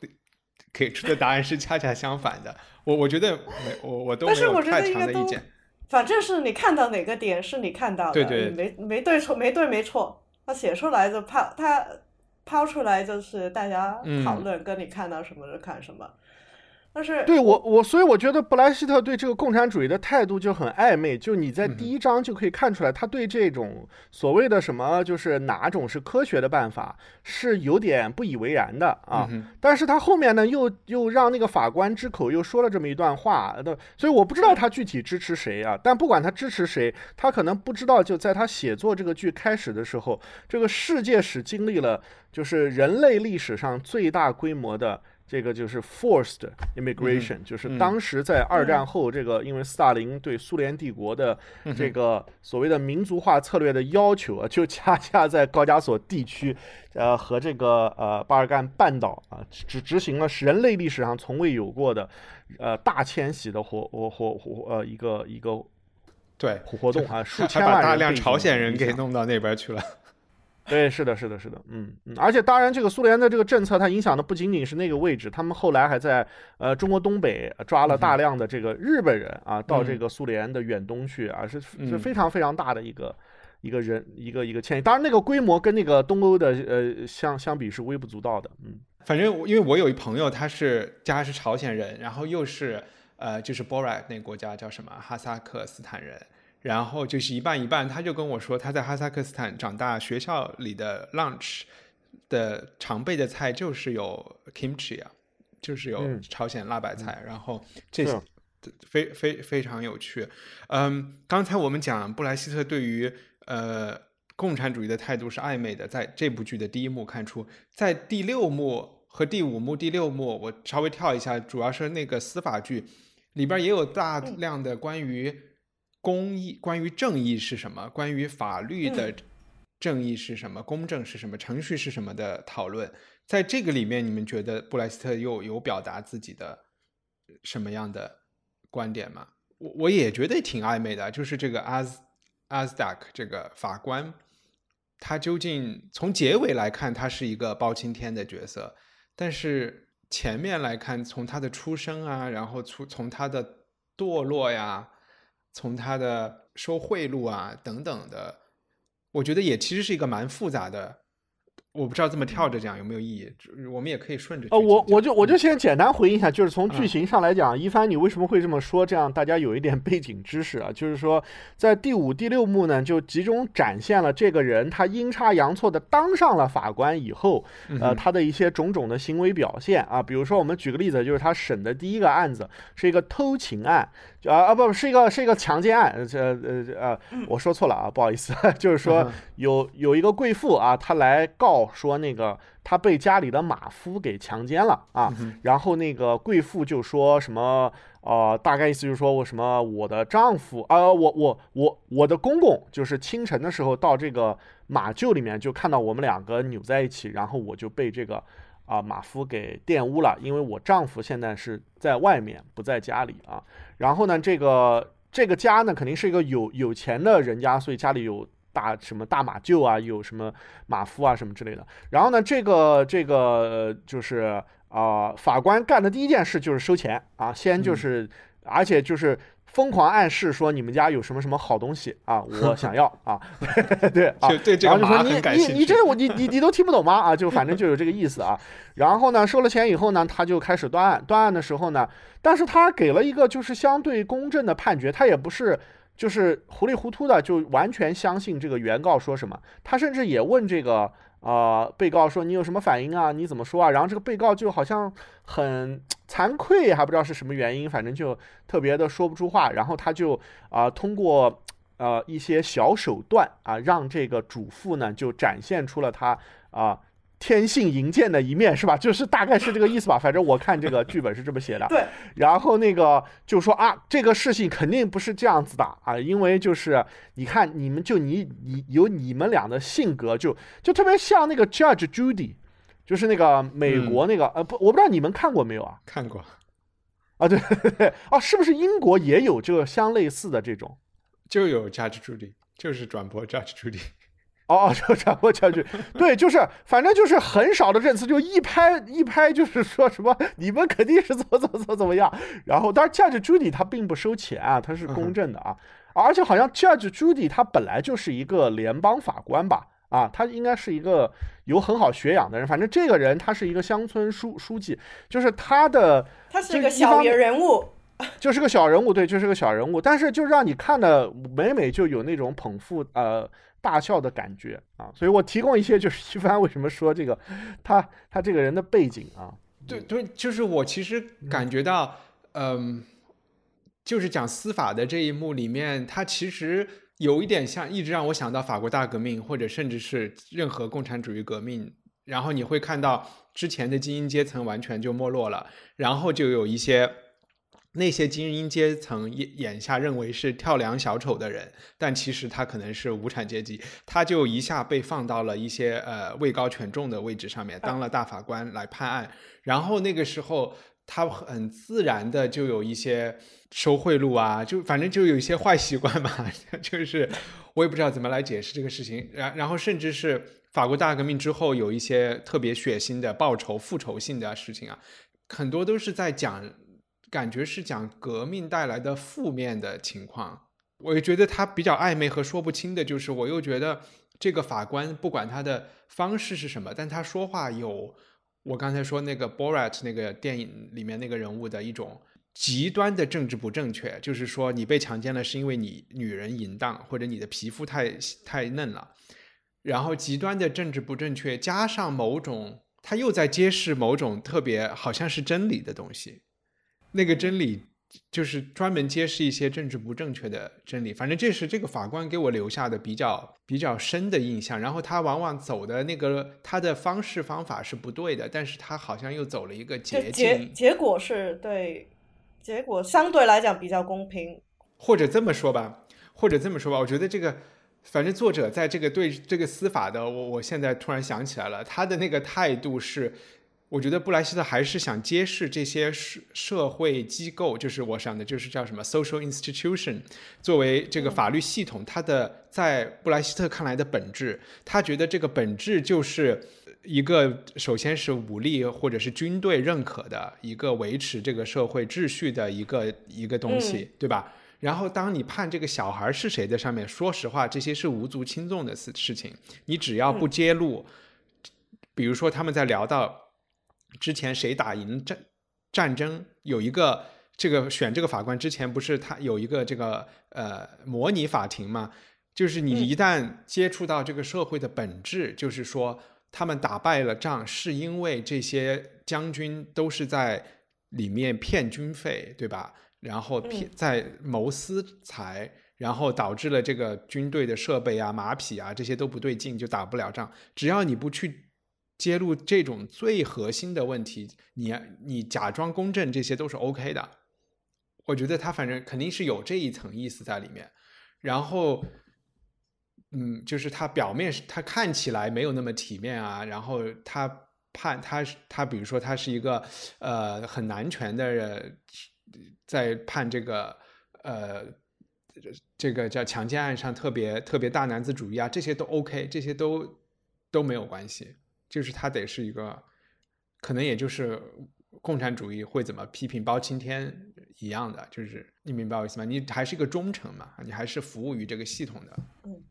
给出的答案是恰恰相反的，我我觉得没我我都没有但是我觉太得应该都强的意见。反正是你看到哪个点是你看到的，对对没没对错，没对没错，他写出来就抛他抛出来就是大家嗯讨论，跟你看到什么就看什么。但是对我我所以我觉得布莱希特对这个共产主义的态度就很暧昧，就你在第一章就可以看出来，他对这种所谓的什么就是哪种是科学的办法是有点不以为然的啊。嗯但是他后面呢又又让那个法官之口又说了这么一段话，那所以我不知道他具体支持谁啊。但不管他支持谁，他可能不知道就在他写作这个剧开始的时候，这个世界史经历了就是人类历史上最大规模的。这个就是 forced immigration，、就是当时在二战后，这个因为斯大林对苏联帝国的这个所谓的民族化策略的要求啊，就恰恰在高加索地区，呃和这个呃巴尔干半岛啊，执执行了人类历史上从未有过的呃大迁徙的活活活活呃一个一个对，活动啊，数 还千万人把大量朝鲜人给弄到那边去了。对，是的，是的，是的，嗯嗯，而且当然，这个苏联的这个政策，它影响的不仅仅是那个位置，他们后来还在呃中国东北抓了大量的这个日本人啊，到这个苏联的远东去啊，是是嗯。非常非常大的一个一个人一个一个迁移。当然，那个规模跟那个东欧的呃相相比是微不足道的，嗯。反正因为我有一朋友，他是家是朝鲜人，然后又是呃就是 Borat 那个国家叫什么哈萨克斯坦人，然后就是一半一半。他就跟我说，他在哈萨克斯坦长大，学校里的 lunch 的常备的菜就是有 kimchi 啊，就是有嗯朝鲜辣白菜，然后这些非非非常有趣。嗯，刚才我们讲布莱希特对于呃共产主义的态度是暧昧的，在这部剧的第一幕看出，在第六幕和第五幕、第六幕，我稍微跳一下，主要是那个司法剧里边也有大量的关于公义、关于正义是什么、关于法律的正义是什么、公正是什么、程序是什么的讨论。在这个里面，你们觉得布莱斯特又有表达自己的什么样的观点吗？我我也觉得挺暧昧的，就是这个阿斯阿斯达克这个法官，他究竟从结尾来看，他是一个包青天的角色，但是前面来看，从他的出生啊，然后从从他的堕落呀，从他的收贿赂啊等等的，我觉得也其实是一个蛮复杂的。我不知道这么跳着讲有没有意义，我们也可以顺着。呃，我我就我就先简单回应一下，就是从剧情上来讲，一帆你为什么会这么说？这样大家有一点 背景知识啊，就是说在第五、第六幕呢，就集中展现了这个人他阴差阳错的当上了法官以后，呃，他的一些种种的行为表现啊，比如说我们举个例子，就是他审的第一个案子是一个偷情案。啊啊不是一个是一个强奸案，这呃呃我说错了啊，不好意思，就是说有有一个贵妇啊，她来告说那个她被家里的马夫给强奸了啊，然后那个贵妇就说什么呃，大概意思就是说我什么我的丈夫啊，我我我我的公公就是清晨的时候到这个马厩里面就看到我们两个扭在一起，然后我就被这个。啊，马夫给玷污了，因为我丈夫现在是在外面，不在家里啊。然后呢，这个这个家呢，肯定是一个有有钱的人家，所以家里有大什么大马厩啊，有什么马夫啊什么之类的。然后呢，这个这个就是啊，法官干的第一件事就是收钱啊，先就是，而且就是。疯狂暗示说你们家有什么什么好东西啊，我想要啊，对啊，对这个马很感兴趣。你你这我你你你都听不懂吗？啊，就反正就有这个意思啊。然后呢，收了钱以后呢，他就开始断案。断案的时候呢，但是他给了一个就是相对公正的判决，他也不是就是糊里糊涂的就完全相信这个原告说什么，他甚至也问这个。啊，被告说你有什么反应啊？你怎么说啊？然后这个被告就好像很惭愧，还不知道是什么原因，反正就特别的说不出话。然后他就啊，通过呃一些小手段啊，让这个主妇呢就展现出了他啊。天性淫贱的一面是吧？就是大概是这个意思吧。反正我看这个剧本是这么写的。对。然后那个就说啊，这个事情肯定不是这样子的啊，因为就是你看你们就你你有你们俩的性格就就特别像那个 Judge Judy，就是那个美国那个呃不我不知道你们看过没有啊？看过。啊 对对对啊，是不是英国也有这个相类似的这种？就有 Judge Judy，就是转播 Judge Judy。哦哦，就转播下去，对，就是反正就是很少的证词，就一拍一拍，就是说什么你们肯定是怎么怎么怎么怎么样。然后，但是 Judge Judy 他并不收钱啊，他是公正的啊，而且好像 Judge Judy 他本来就是一个联邦法官吧，啊，他应该是一个有很好学养的人。反正这个人他是一个乡村书书记，就是他的，他是一个小人物，就是个小人物，对，就是个小人物，但是就让你看的每每就有那种捧腹呃。大笑的感觉啊，所以我提供一些就是一帆为什么说这个，他他这个人的背景啊，对对，就是我其实感觉到，嗯，就是讲司法的这一幕里面，他其实有一点像，一直让我想到法国大革命，或者甚至是任何共产主义革命，然后你会看到之前的精英阶层完全就没落了，然后就有一些。那些精英阶层眼眼下认为是跳梁小丑的人，但其实他可能是无产阶级，他就一下被放到了一些呃位高权重的位置上面，当了大法官来判案。然后那个时候，他很自然的就有一些收贿赂啊，就反正就有一些坏习惯嘛，就是我也不知道怎么来解释这个事情。然然后甚至是法国大革命之后有一些特别血腥的报仇复仇性的事情啊，很多都是在讲。感觉是讲革命带来的负面的情况，我也觉得他比较暧昧和说不清的，就是我又觉得这个法官不管他的方式是什么，但他说话有我刚才说那个 Borat 那个电影里面那个人物的一种极端的政治不正确，就是说你被强奸了是因为你女人淫荡或者你的皮肤太太嫩了，然后极端的政治不正确加上某种他又在揭示某种特别好像是真理的东西。那个真理就是专门揭示一些政治不正确的真理。反正这是这个法官给我留下的比较比较深的印象。然后他往往走的那个他的方式方法是不对的，但是他好像又走了一个捷结径，结果是对，结果相对来讲比较公平。或者这么说吧，或者这么说吧，我觉得这个。反正作者在这个对这个司法的，我我现在突然想起来了，他的那个态度是，我觉得布莱希特还是想揭示这些社社会机构，就是我想的，就是叫什么 social institution，作为这个法律系统，它的在布莱希特看来的本质，他觉得这个本质就是一个首先是武力或者是军队认可的一个维持这个社会秩序的一个一个东西，对吧？然后，当你判这个小孩是谁的上面，说实话，这些是无足轻重的事事情。你只要不揭露，比如说他们在聊到之前谁打赢战战争，有一个这个选这个法官之前不是他有一个这个呃模拟法庭嘛？就是你一旦接触到这个社会的本质，就是说他们打败了仗，是因为这些将军都是在里面骗军费，对吧？然后骗在谋私财，然后导致了这个军队的设备啊、马匹啊这些都不对劲，就打不了仗。只要你不去揭露这种最核心的问题，你你假装公正，这些都是 OK 的。我觉得他反正肯定是有这一层意思在里面。然后，嗯，就是他表面他看起来没有那么体面啊，然后他判他他比如说他是一个呃很男权的人。在判这个呃，这个叫强奸案上特别特别大男子主义啊，这些都 OK，这些都都没有关系，就是他得是一个，可能也就是共产主义会怎么批评包青天一样的，就是你明白我意思吗？你还是一个忠诚嘛，你还是服务于这个系统的。嗯。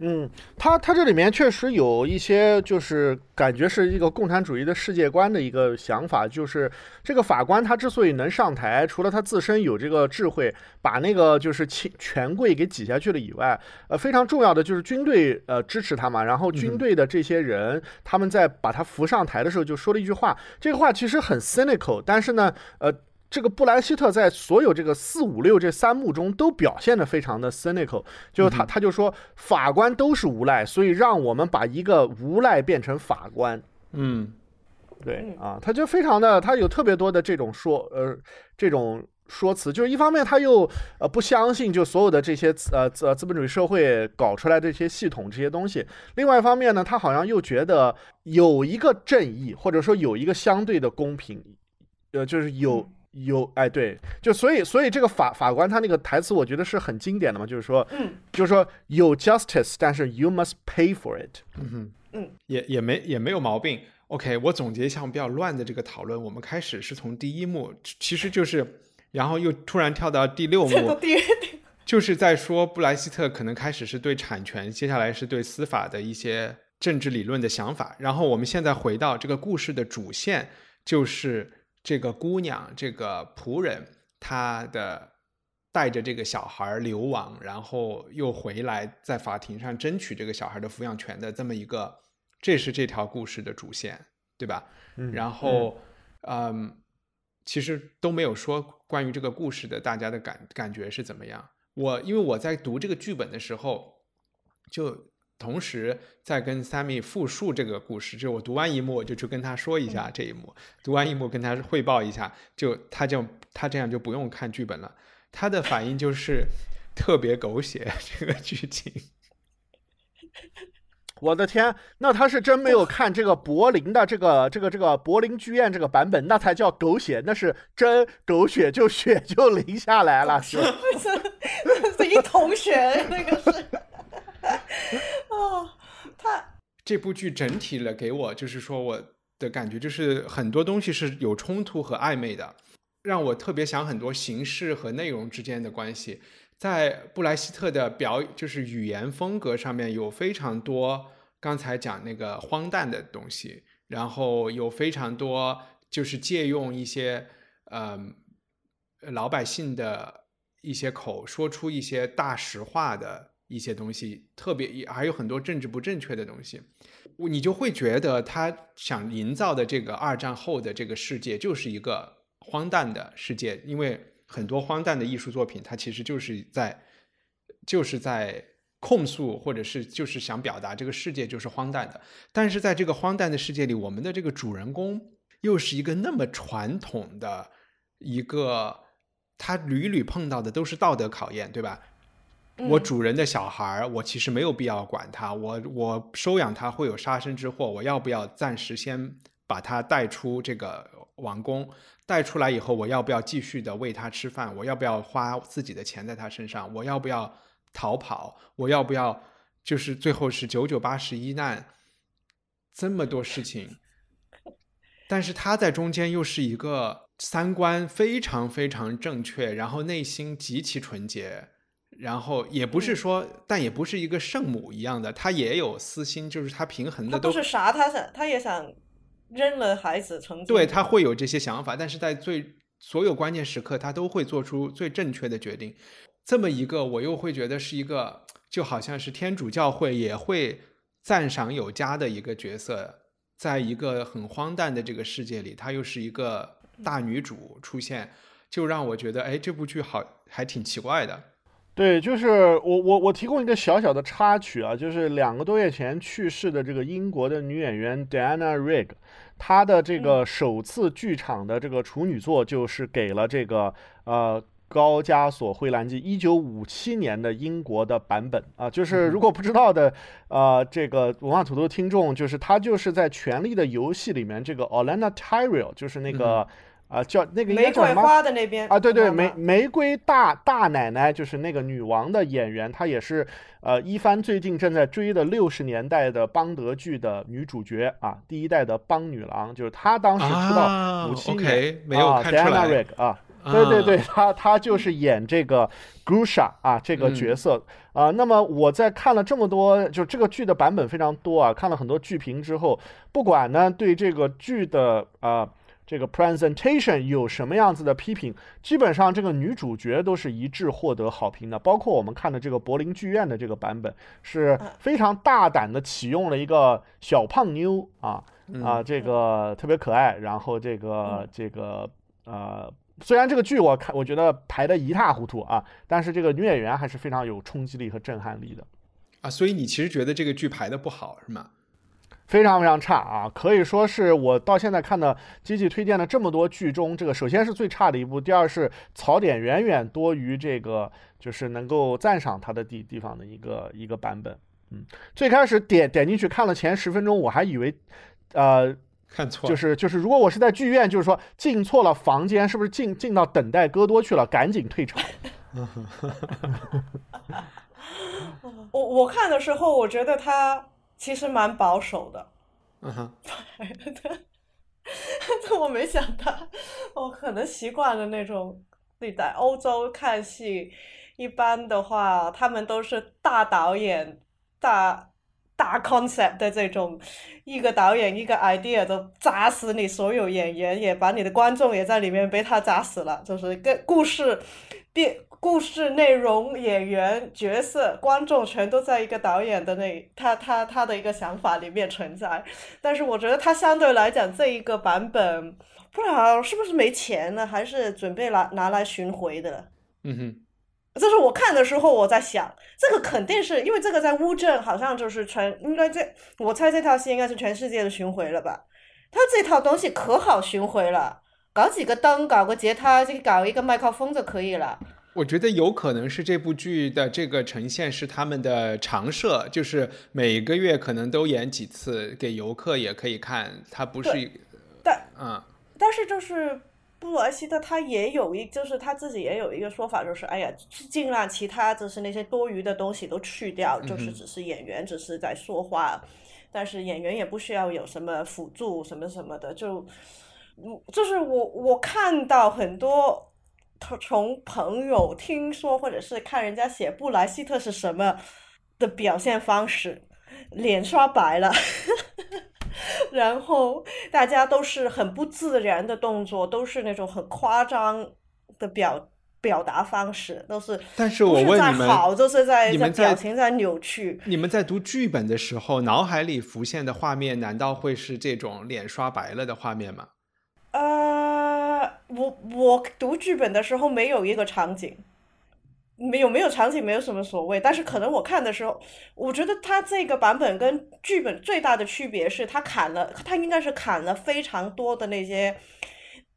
嗯，他他这里面确实有一些，就是感觉是一个共产主义的世界观的一个想法，就是这个法官他之所以能上台，除了他自身有这个智慧，把那个就是权权贵给挤下去了以外，呃，非常重要的就是军队呃支持他嘛，然后军队的这些人他们在把他扶上台的时候就说了一句话，这个话其实很 cynical，但是呢，呃。这个布莱希特在所有这个四五六这三幕中都表现的非常的 cynical，就是他他就说法官都是无赖，所以让我们把一个无赖变成法官。嗯，对啊，他就非常的他有特别多的这种说呃这种说辞，就是一方面他又呃不相信就所有的这些呃资资本主义社会搞出来这些系统这些东西，另外一方面呢，他好像又觉得有一个正义或者说有一个相对的公平，呃就是有。有哎，对，就所以所以这个法法官他那个台词，我觉得是很经典的嘛，就是说，嗯，就是说有 justice，但是 you must pay for it。嗯哼，嗯，也也没也没有毛病。OK，我总结一下比较乱的这个讨论，我们开始是从第一幕，其实就是，然后又突然跳到第六幕，就是在说布莱希特可能开始是对产权，接下来是对司法的一些政治理论的想法，然后我们现在回到这个故事的主线，就是。这个姑娘，这个仆人，她的带着这个小孩流亡，然后又回来，在法庭上争取这个小孩的抚养权的这么一个，这是这条故事的主线，对吧？嗯。然后，嗯，其实都没有说关于这个故事的大家的感感觉是怎么样。我因为我在读这个剧本的时候，就。同时在跟 Sammy 复述这个故事，就我读完一幕，我就去跟他说一下这一幕，读完一幕跟他汇报一下，就他就他这样就不用看剧本了，他的反应就是特别狗血 这个剧情。我的天，那他是真没有看这个柏林的这个这个这个柏林剧院这个版本，那才叫狗血，那是真狗血，就血就 淋下来了，是是一桶血，那个是。哦，他这部剧整体了给我就是说我的感觉就是很多东西是有冲突和暧昧的，让我特别想很多形式和内容之间的关系。在布莱希特的表就是语言风格上面有非常多刚才讲那个荒诞的东西，然后有非常多就是借用一些呃老百姓的一些口说出一些大实话的。一些东西特别，还有很多政治不正确的东西，你就会觉得他想营造的这个二战后的这个世界就是一个荒诞的世界，因为很多荒诞的艺术作品，它其实就是在就是在控诉，或者是就是想表达这个世界就是荒诞的。但是在这个荒诞的世界里，我们的这个主人公又是一个那么传统的一个，他屡屡碰到的都是道德考验，对吧？我主人的小孩儿，我其实没有必要管他，我我收养他会有杀身之祸，我要不要暂时先把他带出这个王宫？带出来以后，我要不要继续的喂他吃饭？我要不要花自己的钱在他身上？我要不要逃跑？我要不要就是最后是九九八十一难？这么多事情，但是他在中间又是一个三观非常非常正确，然后内心极其纯洁。然后也不是说，但也不是一个圣母一样的，她也有私心，就是她平衡的都是啥，她想她也想扔了孩子成对她会有这些想法，但是在最所有关键时刻，她都会做出最正确的决定。这么一个，我又会觉得是一个，就好像是天主教会也会赞赏有加的一个角色，在一个很荒诞的这个世界里，她又是一个大女主出现，就让我觉得，哎，这部剧好还挺奇怪的。对，就是我我我提供一个小小的插曲啊，就是两个多月前去世的这个英国的女演员 Diana Rigg，她的这个首次剧场的这个处女作就是给了这个呃高加索灰蓝记一九五七年的英国的版本啊，就是如果不知道的呃这个文化土豆听众，就是她就是在《权力的游戏》里面这个 Olenna Tyrell，就是那个。啊，叫那个玫瑰花的那边啊，对对，玫玫瑰大大奶奶就是那个女王的演员，她也是呃一帆最近正在追的六十年代的邦德剧的女主角啊，第一代的邦女郎，就是她当时出道五七年，没有看出来啊，对对对，她她就是演这个 Grusha 啊这个角色啊。那么我在看了这么多，就这个剧的版本非常多啊，看了很多剧评之后，不管呢对这个剧的啊。这个 presentation 有什么样子的批评？基本上这个女主角都是一致获得好评的，包括我们看的这个柏林剧院的这个版本，是非常大胆的启用了一个小胖妞啊啊，这个特别可爱。然后这个这个呃，虽然这个剧我看我觉得排的一塌糊涂啊，但是这个女演员还是非常有冲击力和震撼力的啊。所以你其实觉得这个剧排的不好是吗？非常非常差啊，可以说是我到现在看的机器推荐的这么多剧中，这个首先是最差的一部，第二是槽点远远多于这个就是能够赞赏它的地地方的一个一个版本。嗯，最开始点点进去看了前十分钟，我还以为，呃，看错，就是就是如果我是在剧院，就是说进错了房间，是不是进进到等待戈多去了？赶紧退场。我我看的时候，我觉得他。其实蛮保守的，嗯哼，这我没想到，我可能习惯了那种你在欧洲看戏，一般的话他们都是大导演、大大 concept 的这种，一个导演一个 idea 都砸死你所有演员，也把你的观众也在里面被他砸死了，就是跟故事变。故事内容、演员、角色、观众全都在一个导演的那他他他的一个想法里面存在，但是我觉得他相对来讲这一个版本，不知道是不是没钱呢，还是准备拿拿来巡回的？嗯哼，这是我看的时候我在想，这个肯定是因为这个在乌镇好像就是全应该这，我猜这套戏应该是全世界的巡回了吧？他这套东西可好巡回了，搞几个灯，搞个吉他，就搞一个麦克风就可以了。我觉得有可能是这部剧的这个呈现是他们的常设，就是每个月可能都演几次，给游客也可以看。它不是，但嗯，但是就是布莱希特他也有一，就是他自己也有一个说法，就是哎呀，尽量其他就是那些多余的东西都去掉，就是只是演员只是在说话，但是演员也不需要有什么辅助什么什么的，就嗯，就是我我看到很多。从朋友听说，或者是看人家写布莱希特是什么的表现方式，脸刷白了，然后大家都是很不自然的动作，都是那种很夸张的表表达方式，都是。但是我问你们，好，就是在在表情在扭曲。你们在读剧本的时候，脑海里浮现的画面，难道会是这种脸刷白了的画面吗？呃。我我读剧本的时候没有一个场景，没有没有场景没有什么所谓，但是可能我看的时候，我觉得他这个版本跟剧本最大的区别是他砍了，他应该是砍了非常多的那些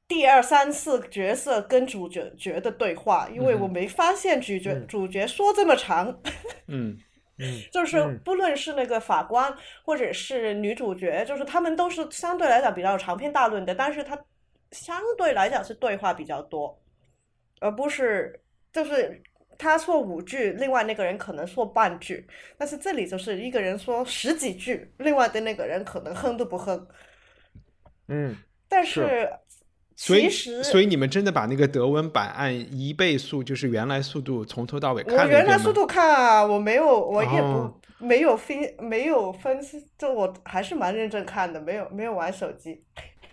第二三四角色跟主角角的对话，因为我没发现主角、主角说这么长。嗯。嗯。就是嗯。不论是那个法官或者是女主角，就是他们都是相对来讲比较长篇大论的，但是他相对来讲是对话比较多，而不是就是他说五句，另外那个人可能说半句，但是这里就是一个人说十几句，另外的那个人可能哼都不哼，嗯，但是是所以其实所以你们真的把那个德文版按一倍速，就是原来速度从头到尾看原来速度看啊，我没有，我也不、哦没有分没有分析，就我还是蛮认真看的，没有没有玩手机。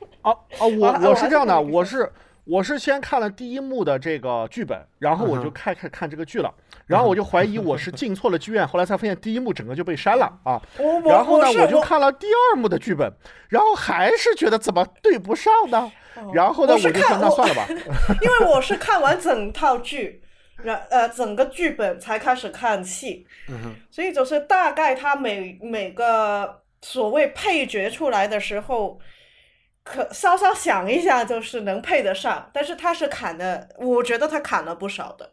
哦哦，我啊我是我是这样的，我是我是先看了第一幕的这个剧本，然后我就开开看这个剧了，然后我就怀疑我是进错了剧院，后来才发现第一幕整个就被删了 啊。然后呢，我就看了第二幕的剧本，然后还是觉得怎么对不上呢？然后呢，哦我就说那算了吧。因为我是看完整套剧，然呃整个剧本才开始看戏，嗯哼所以就是大概他每每个所谓配角出来的时候，可稍稍想一下就是能配得上，但是他是砍的，我觉得他砍了不少的。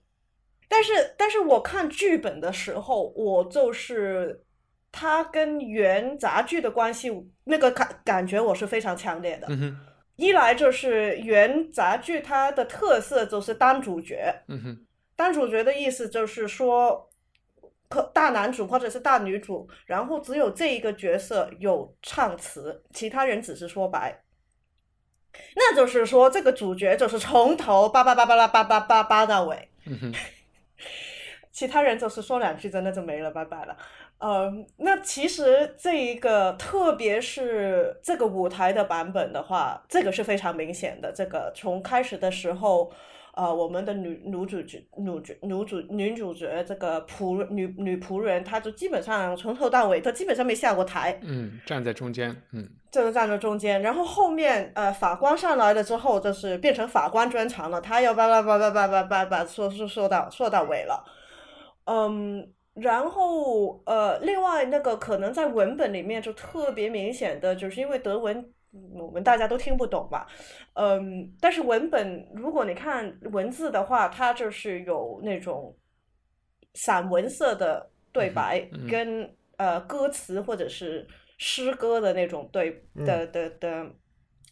但是，但是我看剧本的时候，我就是他跟原杂剧的关系，那个感感觉我是非常强烈的。嗯一来就是原杂剧它的特色就是单主角，嗯哼单主角的意思就是说，可大男主或者是大女主，然后只有这一个角色有唱词，其他人只是说白。那就是说，这个主角就是从头叭叭叭叭啦叭叭叭叭到尾，其他人就是说两句，真的就没了，拜拜了。嗯，那其实这一个，特别是这个舞台的版本的话，这个是非常明显的。这个从开始的时候。呃，我们的女女主角、女主、女主、女主角这个仆女女仆人，她就基本上从头到尾，她基本上没下过台，嗯，站在中间，嗯就是站在中间。然后后面呃法官上来了之后，就是变成法官专场了，他要叭叭叭叭叭叭叭叭说说说到说到尾了。嗯，然后呃，另外那个可能在文本里面就特别明显的，就是因为德文嗯我们大家都听不懂吧，嗯，但是文本如果你看文字的话，它就是有那种散文色的对白嗯。嗯跟呃歌词或者是诗歌的那种对的的的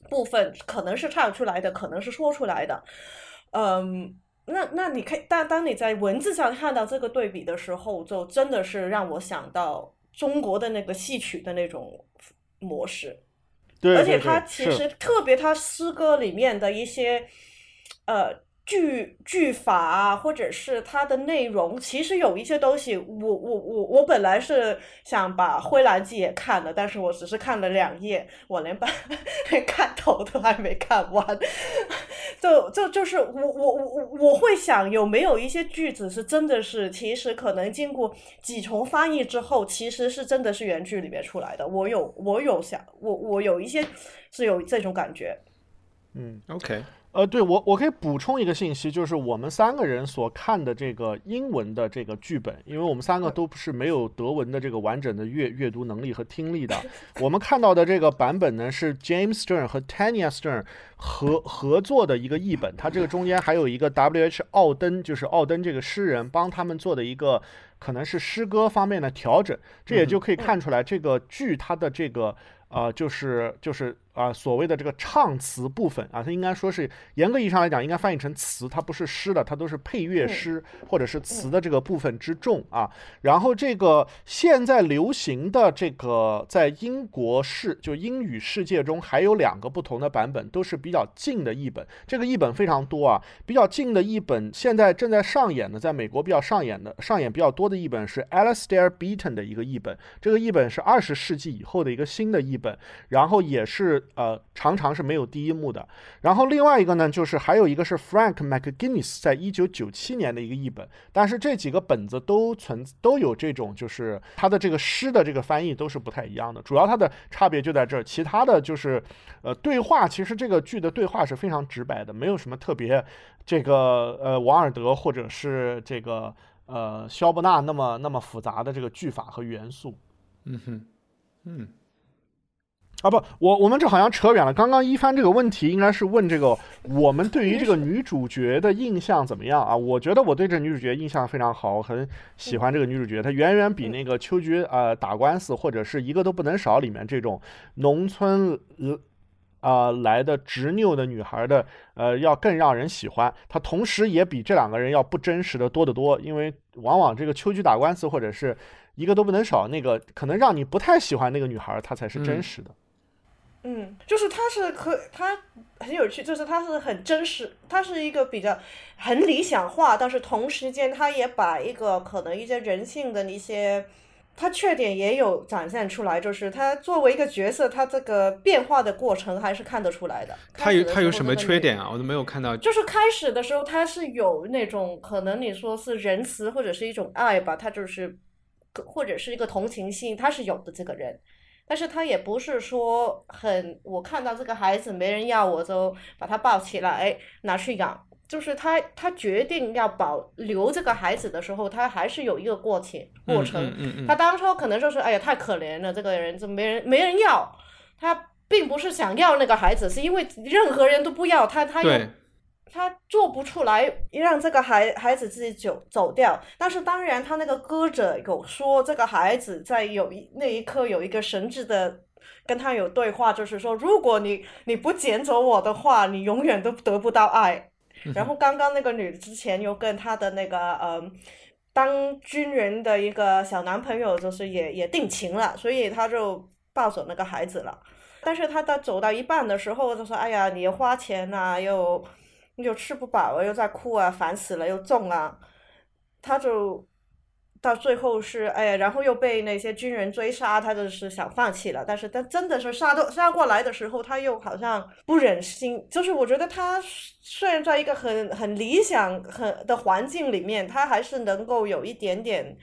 部分，可能是唱出来的，可能是说出来的，嗯。那那你可以，但当你在文字上看到这个对比的时候，就真的是让我想到中国的那个戏曲的那种模式，对，而且对对它其实特别，他诗歌里面的一些呃句句法啊，或者是它的内容，其实有一些东西，我我我我本来是想把《灰蓝记》也看了，但是我只是看了两页，我连把连看头都还没看完，就就就是我我我我会想有没有一些句子是真的是，其实可能经过几重翻译之后，其实是真的是原剧里面出来的。我有我有想我我有一些是有这种感觉。嗯。，OK，呃，对我我可以补充一个信息，就是我们三个人所看的这个英文的这个剧本，因为我们三个都不是没有德文的这个完整的阅阅读能力和听力的，我们看到的这个版本呢是 James Stern 和 Tanya Stern 合合作的一个译本，它这个中间还有一个 W.H. 奥登，就是奥登这个诗人帮他们做的一个可能是诗歌方面的调整，这也就可以看出来这个剧它的这个。呃，就是就是啊、所谓的这个唱词部分啊，它应该说是严格意义上来讲，应该翻译成词，它不是诗的，它都是配乐诗或者是词的这个部分之重啊。然后这个现在流行的这个在英国世就英语世界中还有两个不同的版本，都是比较近的译本。这个译本非常多啊，比较近的译本现在正在上演的，在美国比较上演的上演比较多的译本是 Alastair Beaton 的一个译本，这个译本是二十世纪以后的一个新的译本，然后也是呃常常是没有第一幕的。然后另外一个呢，就是还有一个是 Frank McGuinness 在一九九七年的一个译本，但是这几个本子都存都有这种，就是它的这个诗的这个翻译都是不太一样的。主要它的差别就在这儿，其他的就是呃对话，其实这个剧的对话是非常直白的，没有什么特别这个呃王尔德或者是这个呃肖伯纳那么那么复杂的这个句法和元素。嗯哼，嗯，啊不，我我们这好像扯远了。刚刚一帆这个问题应该是问这个我们对于这个女主角的印象怎么样啊？我觉得我对这女主角印象非常好，我很喜欢这个女主角，她远远比那个秋菊呃打官司或者是一个都不能少里面这种农村呃啊、来的执拗的女孩的呃要更让人喜欢。她同时也比这两个人要不真实的多得多，因为往往这个秋菊打官司或者是一个都不能少，那个可能让你不太喜欢那个女孩，她才是真实的。嗯，就是他是可他很有趣，就是他是很真实，他是一个比较很理想化，但是同时间他也把一个可能一些人性的一些，他缺点也有展现出来，就是他作为一个角色，他这个变化的过程还是看得出来的。他有他有什么缺点啊？我都没有看到。就是开始的时候，他是有那种可能你说是仁慈或者是一种爱吧，他就是或者是一个同情心，他是有的这个人，但是他也不是说很我看到这个孩子没人要，我就把他抱起来拿去养。就是他，他决定要保留这个孩子的时候，他还是有一个过程过程。嗯嗯嗯他当初可能就是哎呀太可怜了，这个人就没人没人要？他并不是想要那个孩子，是因为任何人都不要他，他他做不出来让这个孩孩子自己走走掉，但是当然他那个歌者有说这个孩子在有一那一刻有一个神智的跟他有对话，就是说如果你你不捡走我的话，你永远都得不到爱。然后刚刚那个女之前又跟她的那个嗯。当军人的一个小男朋友，就是也也定情了，所以他就抱走那个孩子了。但是他到走到一半的时候，就说：“哎呀，你花钱呐、又又吃不饱啊，又在哭啊，烦死了，又重啊。”他就到最后是哎呀，然后又被那些军人追杀，他就是想放弃了。但是他真的是杀到杀过来的时候，他又好像不忍心。就是我觉得他虽然在一个很很理想很的环境里面，他还是能够有一点点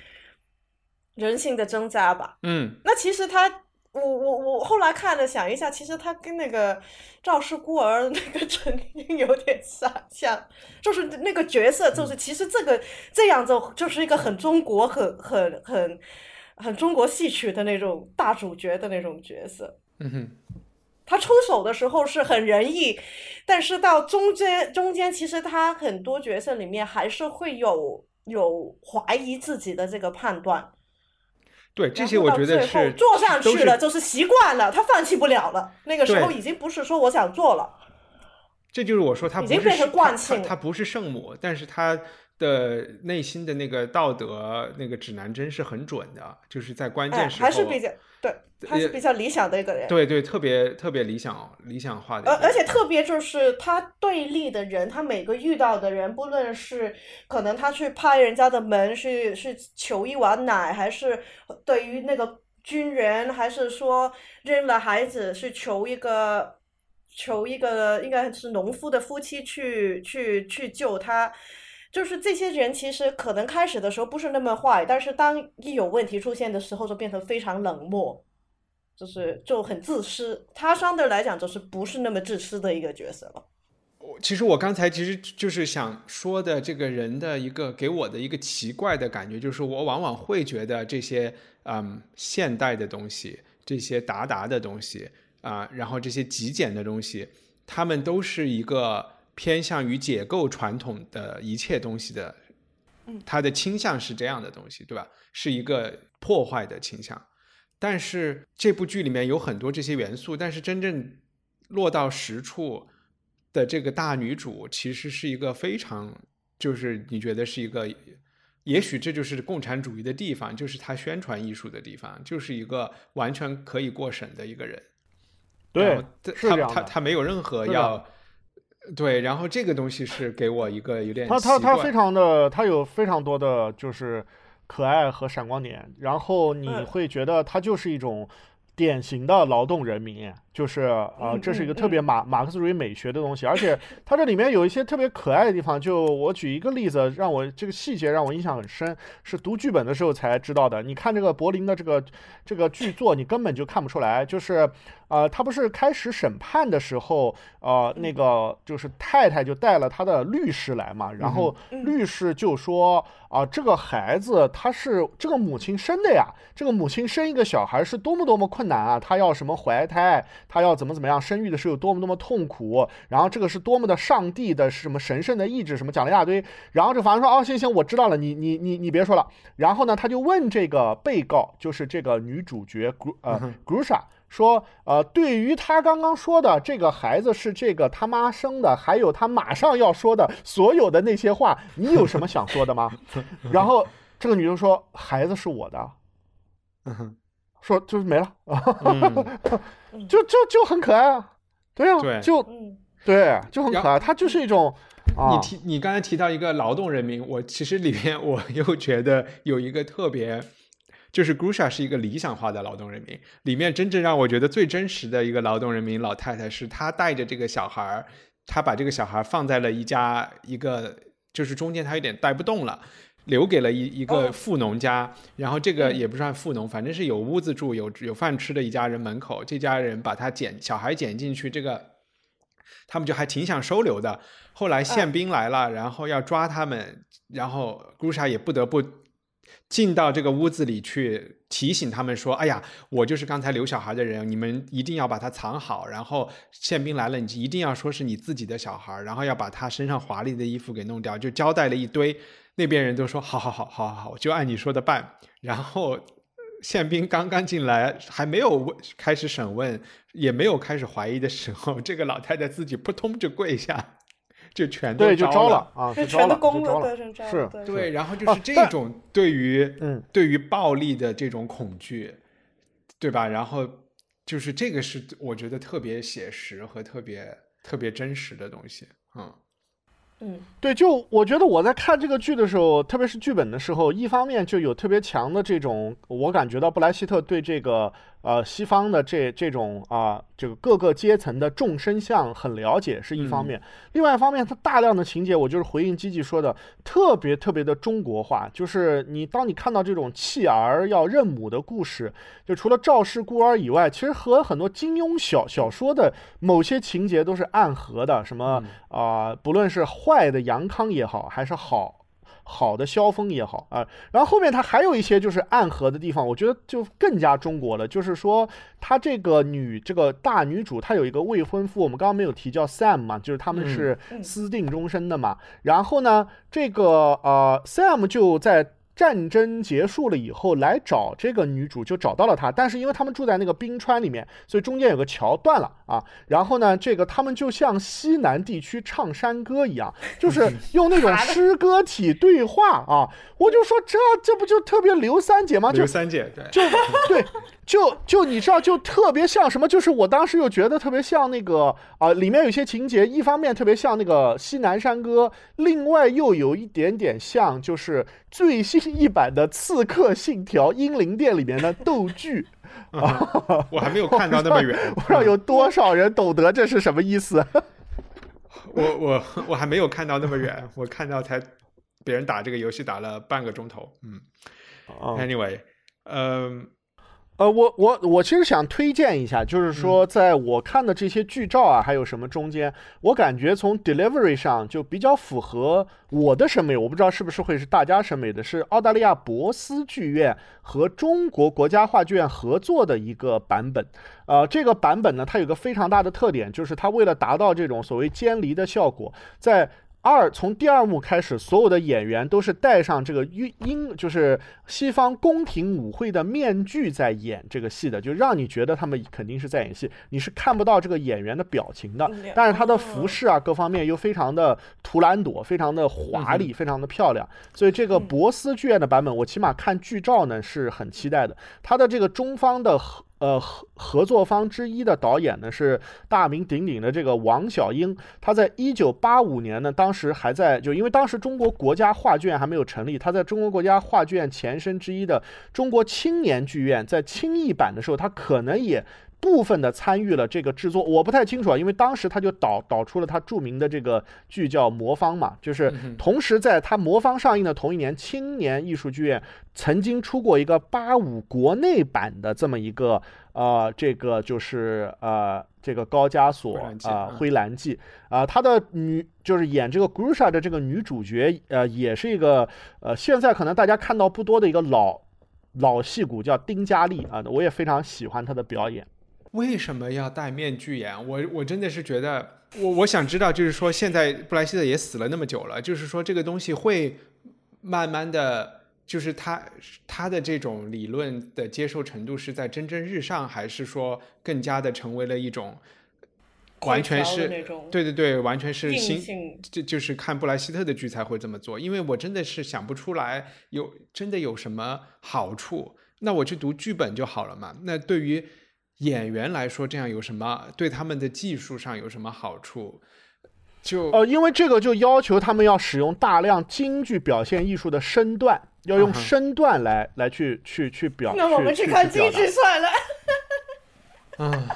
人性的挣扎吧。嗯，那其实他，我我我后来看了想一下，其实他跟那个赵氏孤儿 那个陈英有点像，像就是那个角色，就是其实这个这样子就是一个很中国、很很很很中国戏曲的那种大主角的那种角色。嗯哼，他出手的时候是很仁义，但是到中间中间，其实他很多角色里面还是会有有怀疑自己的这个判断。对，这些我觉得是做上去了，就是习惯了，他放弃不了了。那个时候已经不是说我想做了，这就是我说他已经变成惯性了他他不是圣母，但是他的内心的那个道德那个指南针是很准的，就是在关哎，键时候，还是比较对，他是比较理想的一个人。对对，特别特别理想理想化的而而且特别就是他对立的人，他每个遇到的人，不论是可能他去拍人家的门，是是求一碗奶，还是对于那个军人，还是说扔了孩子是求一个求一个应该是农夫的夫妻去去去救他。就是这些人其实可能开始的时候不是那么坏，但是当一有问题出现的时候，就变成非常冷漠。就是就很自私，他相对来讲就是不是那么自私的一个角色了。我其实我刚才其实就是想说的，这个人的一个给我的一个奇怪的感觉，就是我往往会觉得这些嗯现代的东西，这些达达的东西啊、然后这些极简的东西，他们都是一个偏向于解构传统的一切东西的，它的倾向是这样的东西，对吧？是一个破坏的倾向。但是这部剧里面有很多这些元素，但是真正落到实处的这个大女主，其实是一个非常，就是你觉得是一个，也许这就是共产主义的地方，就是他宣传艺术的地方，就是一个完全可以过审的一个人。对他他他没有任何要。对，然后这个东西是给我一个有点他他他非常的，他有非常多的就是可爱和闪光点，然后你嗯。会觉得他就是一种典型的劳动人民，就是呃，这是一个特嗯别马马克思主义美学的东西，而且它这里面有一些特别可爱的地方。就我举一个例子，让我这个细节让我印象很深，是读剧本的时候才知道的。你看这个柏林的这个这个剧作，你根本就看不出来。就是呃，他不是开始审判的时候，呃，那个就是太太就带了他的律师来嘛，然后律师就说啊、这个孩子他是这个母亲生的呀，这个母亲生一个小孩是多么多么困难啊，她要什么怀胎，她要怎么怎么样，生育的时候有多么多么痛苦，然后这个是多么的上帝的什么神圣的意志，什么讲了一大堆，然后这法官说哦行行，我知道了，你你你你别说了，然后呢他就问这个被告，就是这个女主角呃 Grusha。说，呃，对于他刚刚说的这个孩子是这个他妈生的，还有他马上要说的所有的那些话，你有什么想说的吗？然后这个女的说，孩子是我的，说就是没了，嗯，就就就很可爱啊，对啊，对就嗯对，就很可爱，然它就是一种啊，你提你刚才提到一个劳动人民，我其实里面我 又觉得有一个特别，就是 Grusha 是一个理想化的劳动人民，里面真正让我觉得最真实的一个劳动人民老太太是她带着这个小孩儿，她把这个小孩儿放在了一家一个，就是中间她有点带不动了。留给了一一个哦富农家，然后这个嗯。也不算富农，反正是有屋子住、有有饭吃的一家人门口，这家人把他捡小孩捡进去，这个他们就还挺想收留的。后来宪兵来了，然后要抓他们，然后 Grusha 也不得不进到这个屋子里去提醒他们说：“哎呀，我就是刚才留小孩的人，你们一定要把他藏好。然后宪兵来了，你一定要说是你自己的小孩，然后要把他身上华丽的衣服给弄掉，就交代了一堆。那边人都说：好好好好好好，就按你说的办。然后宪兵刚刚进来，还没有问开始审问，也没有开始怀疑的时候，这个老太太自己扑通就跪下，就全都对，就招招了啊，全都攻了，对，全招是了，对对，然后就哦是这种对于、嗯。对于暴力的这种恐惧，对吧？然后就是这个是我觉得特别写实和特别特别真实的东西，嗯。嗯。对，就我觉得我在看这个剧的时候，特别是剧本的时候，一方面就有特别强的这种，我感觉到布莱希特对这个呃西方的这这种啊、这个各个阶层的众生相很了解是一方面，另外一方面，它大量的情节，我就是回应基基说的，特别特别的中国化，就是你当你看到这种弃儿要认母的故事，就除了赵氏孤儿以外，其实和很多金庸小小说的某些情节都是暗合的，什么啊、不论是坏的杨康也好，还是好。好的萧峰也好啊，然后后面他还有一些就是暗合的地方，我觉得就更加中国了。就是说，他这个女这个大女主，她有一个未婚夫，我们刚刚没有提叫 Sam 嘛，就是他们是嗯私定终身的嘛。然后呢，这个呃 Sam 就在战争结束了以后来找这个女主，就找到了她。但是因为他们住在那个冰川里面，所以中间有个桥断了啊。然后呢，这个他们就像西南地区唱山歌一样，就是用那种诗歌体对话啊。我就说这这不就特别刘三姐吗？就刘三姐对，就对，就就你知道，就特别像什么？就是我当时又觉得特别像那个啊、里面有些情节，一方面特别像那个西南山歌，另外又有一点点像，就是最新一版的《刺客信条：英灵殿》里面的斗剧。我还没有看到那么远，不知道有多少人懂得这是什么意思？我我我还没有看到那么远，我看到才别人打这个游戏打了半个钟头，嗯啊，anyway，嗯、呃，我我我其实想推荐一下，就是说，在我看的这些剧照啊，还有什么中间，我感觉从 delivery 上就比较符合我的审美，我不知道是不是会是大家审美的，是澳大利亚博斯剧院和中国国家话剧院合作的一个版本。呃，这个版本呢，它有个非常大的特点，就是它为了达到这种所谓间离的效果，在二从第二幕开始，所有的演员都是戴上这个英英，就是西方宫廷舞会的面具在演这个戏的，就让你觉得他们肯定是在演戏，你是看不到这个演员的表情的嗯。但是他的服饰啊，各方面又非常的图兰朵，非常的华丽，非常的漂亮。所以这个博斯剧院的版本，我起码看剧照呢是很期待的。它的这个中方的合呃合合作方之一的导演呢是大名鼎鼎的这个王小英，他在一九八五年呢，当时还在就因为当时中国国家画剧院还没有成立，他在中国国家画剧院前身之一的中国青年剧院在青艺版的时候，他可能也。部分的参与了这个制作，我不太清楚啊，因为当时他就导导出了他著名的这个剧叫《魔方》嘛，就是同时在他《魔方》上映的同一年，青年艺术剧院曾经出过一个八五国内版的这么一个呃，这个就是呃这个高加索啊灰蓝记。啊，他的女就是演这个 Grusha 的这个女主角呃，也是一个呃现在可能大家看到不多的一个老老戏骨叫丁嘉丽啊，我也非常喜欢她的表演。为什么要戴面具演？我我真的是觉得，我我想知道，就是说现在布莱希特也死了那么久了，就是说这个东西会慢慢的，就是他他的这种理论的接受程度是在蒸蒸日上，还是说更加的成为了一种完全是对对对，完全是新，就就是看布莱希特的剧才会这么做，因为我真的是想不出来有真的有什么好处，那我去读剧本就好了嘛。那对于演员来说，这样有什么对他们的技术上有什么好处？就呃，因为这个就要求他们要使用大量京剧表现艺术的身段，要用身段来来去去去表。那我们去看京剧算了。嗯，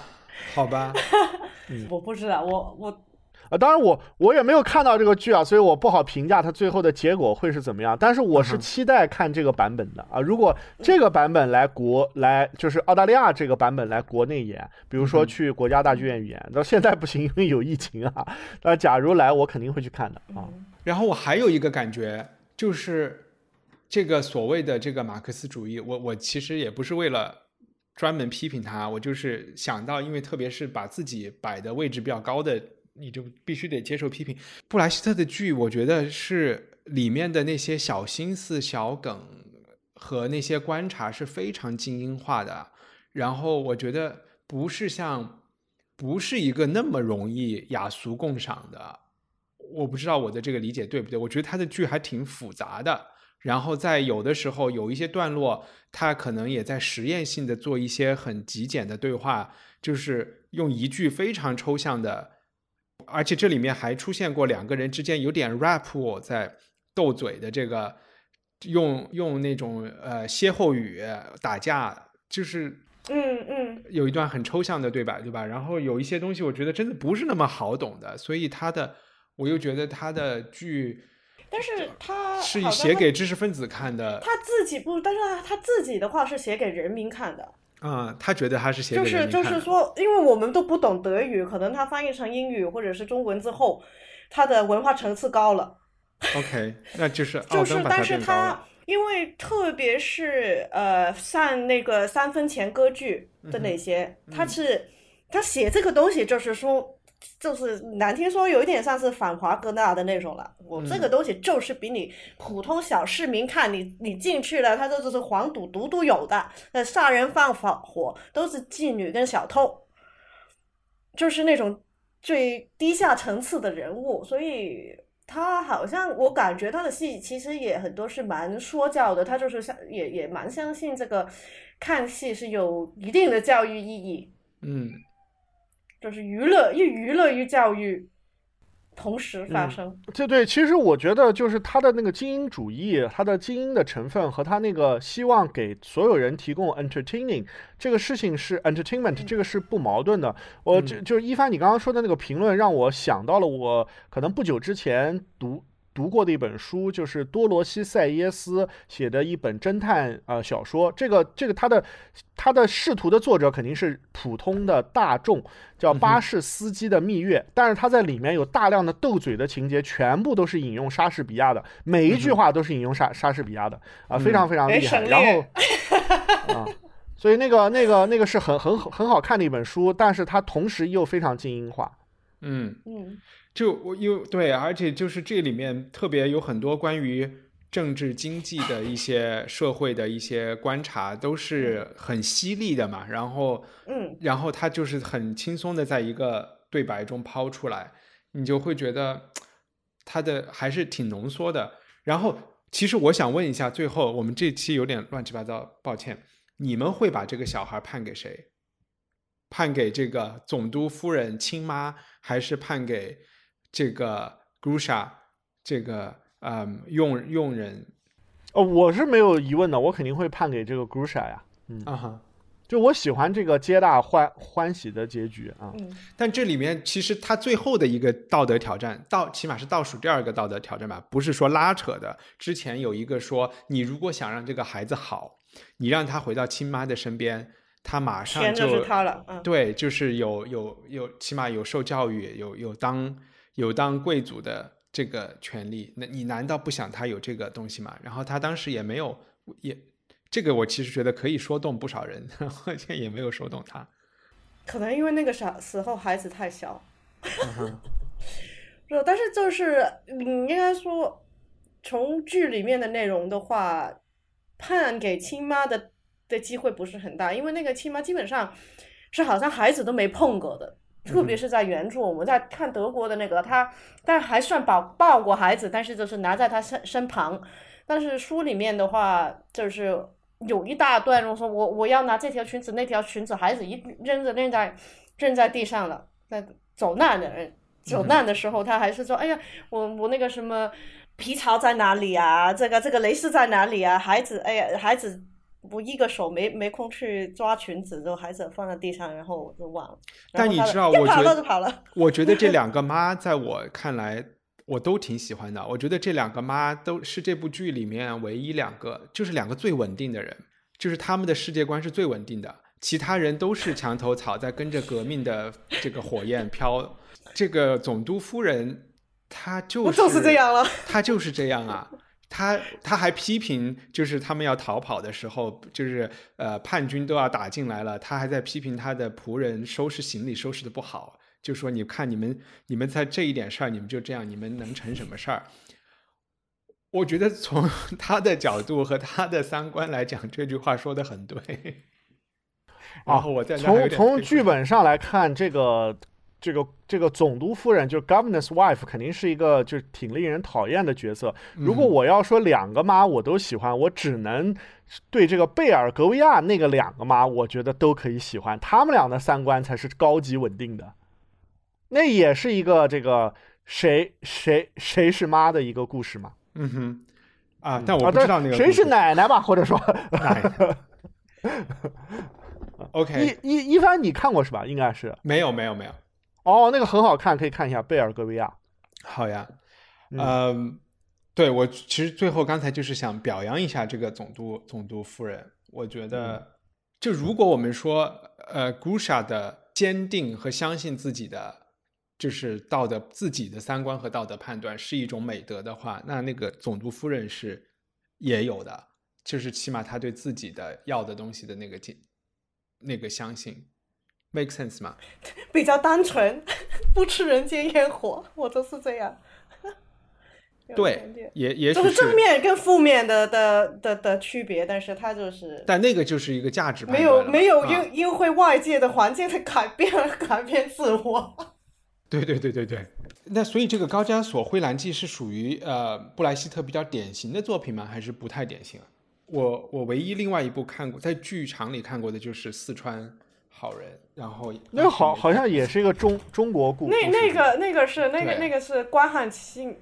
好吧。我不知道，我我。啊，当然我我也没有看到这个剧啊，所以我不好评价它最后的结果会是怎么样。但是我是期待看这个版本的啊。如果这个版本来国来就是澳大利亚这个版本来国内演，比如说去国家大剧院演，到现在不行，因为有疫情啊。那假如来，我肯定会去看的啊。然后我还有一个感觉，就是这个所谓的这个马克思主义，我我其实也不是为了专门批评他，我就是想到，因为特别是把自己摆的位置比较高的。你就必须得接受批评。布莱希特的剧，我觉得是里面的那些小心思、小梗和那些观察是非常精英化的。然后我觉得不是像，不是一个那么容易雅俗共赏的。我不知道我的这个理解对不对？我觉得他的剧还挺复杂的。然后在有的时候有一些段落，他可能也在实验性的做一些很极简的对话，就是用一句非常抽象的。而且这里面还出现过两个人之间有点 rap 在斗嘴的这个，用用那种呃歇后语打架，就是嗯嗯，有一段很抽象的对白，对吧？然后有一些东西我觉得真的不是那么好懂的，所以他的我又觉得他的剧，但是他是写给知识分子看的，他自己不，但是他他自己的话是写给人民看的。啊，他觉得他是写就是就是说，因为我们都不懂德语，可能他翻译成英语或者是中文之后，他的文化层次高了。OK，那就是就是，但是他因为特别是呃，像那个三分钱歌剧的那些，他是他写这个东西，就是说。就是难听说有一点像是反华哥纳的那种了。我这个东西就是比你普通小市民看你，你进去了，他这就是黄赌毒都有的，那杀人放火都是妓女跟小偷，就是那种最低下层次的人物。所以他好像我感觉他的戏其实也很多是蛮说教的，他就是相也也蛮相信这个看戏是有一定的教育意义。嗯。就是娱乐，又娱乐与教育同时发生。对对，其实我觉得就是他的那个精英主义，他的精英的成分和他那个希望给所有人提供 entertaining 这个事情是 entertainment，这个是不矛盾的。我就就是一帆，你刚刚说的那个评论让我想到了我可能不久之前读。读过的一本书就是多罗西·塞耶斯写的一本侦探呃小说，这个这个他的他的仕途的作者肯定是普通的大众，叫巴士司机的蜜月，但是他在里面有大量的斗嘴的情节，全部都是引用莎士比亚的，每一句话都是引用莎莎士比亚的啊，非常非常厉害。然后啊，所以那个那个那个是很很很好看的一本书，但是它同时又非常精英化。嗯嗯。就我又对，而且就是这里面特别有很多关于政治经济的一些社会的一些观察，都是很犀利的嘛。然后，嗯，然后他就是很轻松的在一个对白中抛出来，你就会觉得他的还是挺浓缩的。然后，其实我想问一下，最后我们这期有点乱七八糟，抱歉，你们会把这个小孩判给谁？判给这个总督夫人亲妈，还是判给？这个 Grusha，这个嗯用用人，哦，我是没有疑问的，我肯定会判给这个 Grusha 呀。嗯啊哈，就我喜欢这个皆大欢欢喜的结局啊。嗯，但这里面其实他最后的一个道德挑战，倒起码是倒数第二个道德挑战吧，不是说拉扯的。之前有一个说，你如果想让这个孩子好，你让他回到亲妈的身边，他马上钱就就是他了，嗯，对，就是有有有，起码有受教育，有有当有当贵族的这个权利。那你难道不想他有这个东西吗？然后他当时也没有，也这个我其实觉得可以说动不少人，而且也没有说动他。可能因为那个啥时候孩子太小，嗯 是，但是就是你应该说，从剧里面的内容的话，判给亲妈的的机会不是很大，因为那个亲妈基本上是好像孩子都没碰过的，特别是在原著，我们在看德国的那个，他但还算抱抱过孩子，但是就是拿在他身身旁，但是书里面的话，就是有一大段落说我我要拿这条裙子那条裙子，孩子一扔着扔在扔在地上了，在走难的人走难的时候，他还是说，哎呀，我我那个什么皮草在哪里啊？这个这个蕾丝在哪里啊？孩子，哎呀，孩子。我一个手没没空去抓裙子，就孩子放在地上，然后我就忘了。但你知道，我觉得了就跑了。我觉得这两个妈 在我看来，我都挺喜欢的。我觉得这两个妈都是这部剧里面唯一两个，就是两个最稳定的人，就是他们的世界观是最稳定的，其他人都是墙头草，在跟着革命的这个火焰飘。这个总督夫人，她就是我就是这样了。她就是这样啊。他他还批评，就是他们要逃跑的时候，就是呃叛军都要打进来了，他还在批评他的仆人收拾行李收拾的不好，就说你看你们你们在这一点事儿你们就这样，你们能成什么事儿？我觉得从 他的角度和他的三观来讲，这句话说的很对。然后我在从从剧本上来看，这个这个这个总督夫人就是 governor's wife，肯定是一个就是挺令人讨厌的角色。如果我要说两个妈我都喜欢，我只能对这个贝尔格维亚那个两个妈，我觉得都可以喜欢。他们俩的三观才是高级稳定的。那也是一个这个谁谁谁是妈的一个故事嘛？嗯哼啊，但我啊，不知道那个谁是奶奶吧，或者说 奶 OK，一一一帆你看过是吧？应该是。没有没有没有，哦，那个很好看，可以看一下贝尔格维亚。好呀，嗯嗯，对我其实最后刚才就是想表扬一下这个总督总督夫人，我觉嗯得就如果我们说呃 Grusha 的坚定和相信自己的就是道德自己的三观和道德判断是一种美德的话，那那个总督夫人是也有的，就是起码他对自己的要的东西的那个坚那个相信，make sense 吗？比较单纯，不吃人间烟火，我都是这样。有对也也许就是正面跟负面的的的的区别，但是它就是但那个就是一个价值判没有没有啊因因为外界的环境的改变而改变自我。对对对对对。那所以这个高加索灰蓝记是属于呃布莱希特比较典型的作品吗？还是不太典型啊？我我唯一另外一部看过在剧场里看过的就是四川好人，然后那个好好像也是一个中中国故那那个那个是那个那个是关汉卿，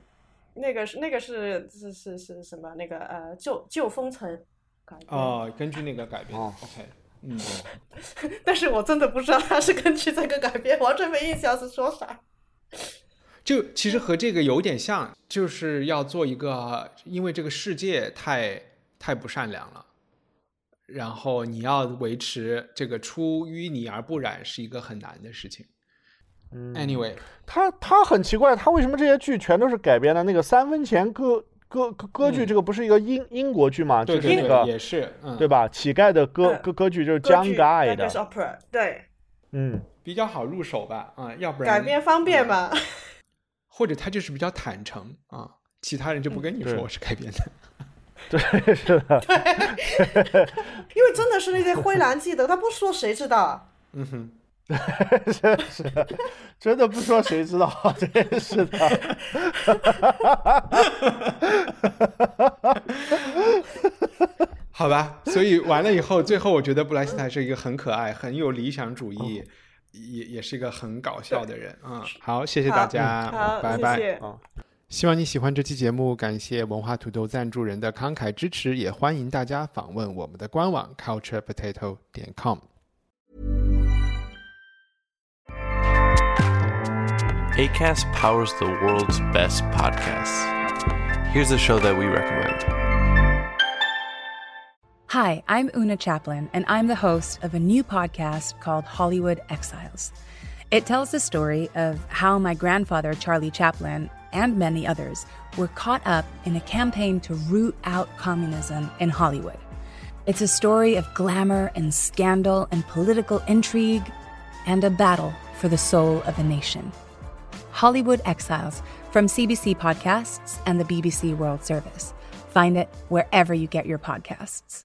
那个是那个是是是是什么？那个呃旧旧风尘改编。哦，根据那个改编、哦 o k 嗯，但是我真的不知道他是根据这个改编，完全没印象是说啥。就其实和这个有点像，就是要做一个，因为这个世界太太不善良了，然后你要维持这个出淤泥而不染是一个很难的事情。嗯 Anyway，他他很奇怪，他为什么这些剧全都是改编的？那个三分钱歌歌歌歌剧，嗯这个不是一个英英国剧吗？就是那个也是，嗯，对吧？乞丐的歌嗯歌歌剧就是歌 John 剧 Guy 那个是的，opera，对，嗯，比较好入手吧，啊、要不然改编方便嘛。或者他就是比较坦诚啊，其他人就不跟你说我是改编的。对，是的，因为真的是那些灰蓝记得，他不说谁知道啊？嗯哼，是是的，真的不说谁知道，真是的。好吧，所以完了以后，最后我觉得布莱斯坦是一个很可爱、很有理想主义，也也是一个很搞笑的人嗯、好，谢谢大家，好，拜拜。谢谢。希望你喜欢这期节目，感谢文化土豆赞助人的慷慨支持，也欢迎大家访问我们的官网 culturepotato 点 com。 ACAST powers the world's best podcasts. Here's a show that we recommend. Hi, I'm Una Chaplin, and I'm the host of a new podcast called Hollywood Exiles. It tells the story of how my grandfather, Charlie Chaplin, and many others were caught up in a campaign to root out communism in Hollywood. It's a story of glamour and scandal and political intrigue and a battle for the soul of a nation. Hollywood Exiles from CBC Podcasts and the BBC World Service. Find it wherever you get your podcasts.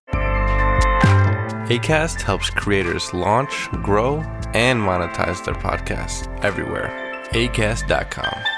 ACAST helps creators launch, grow, and monetize their podcasts everywhere. ACAST.com.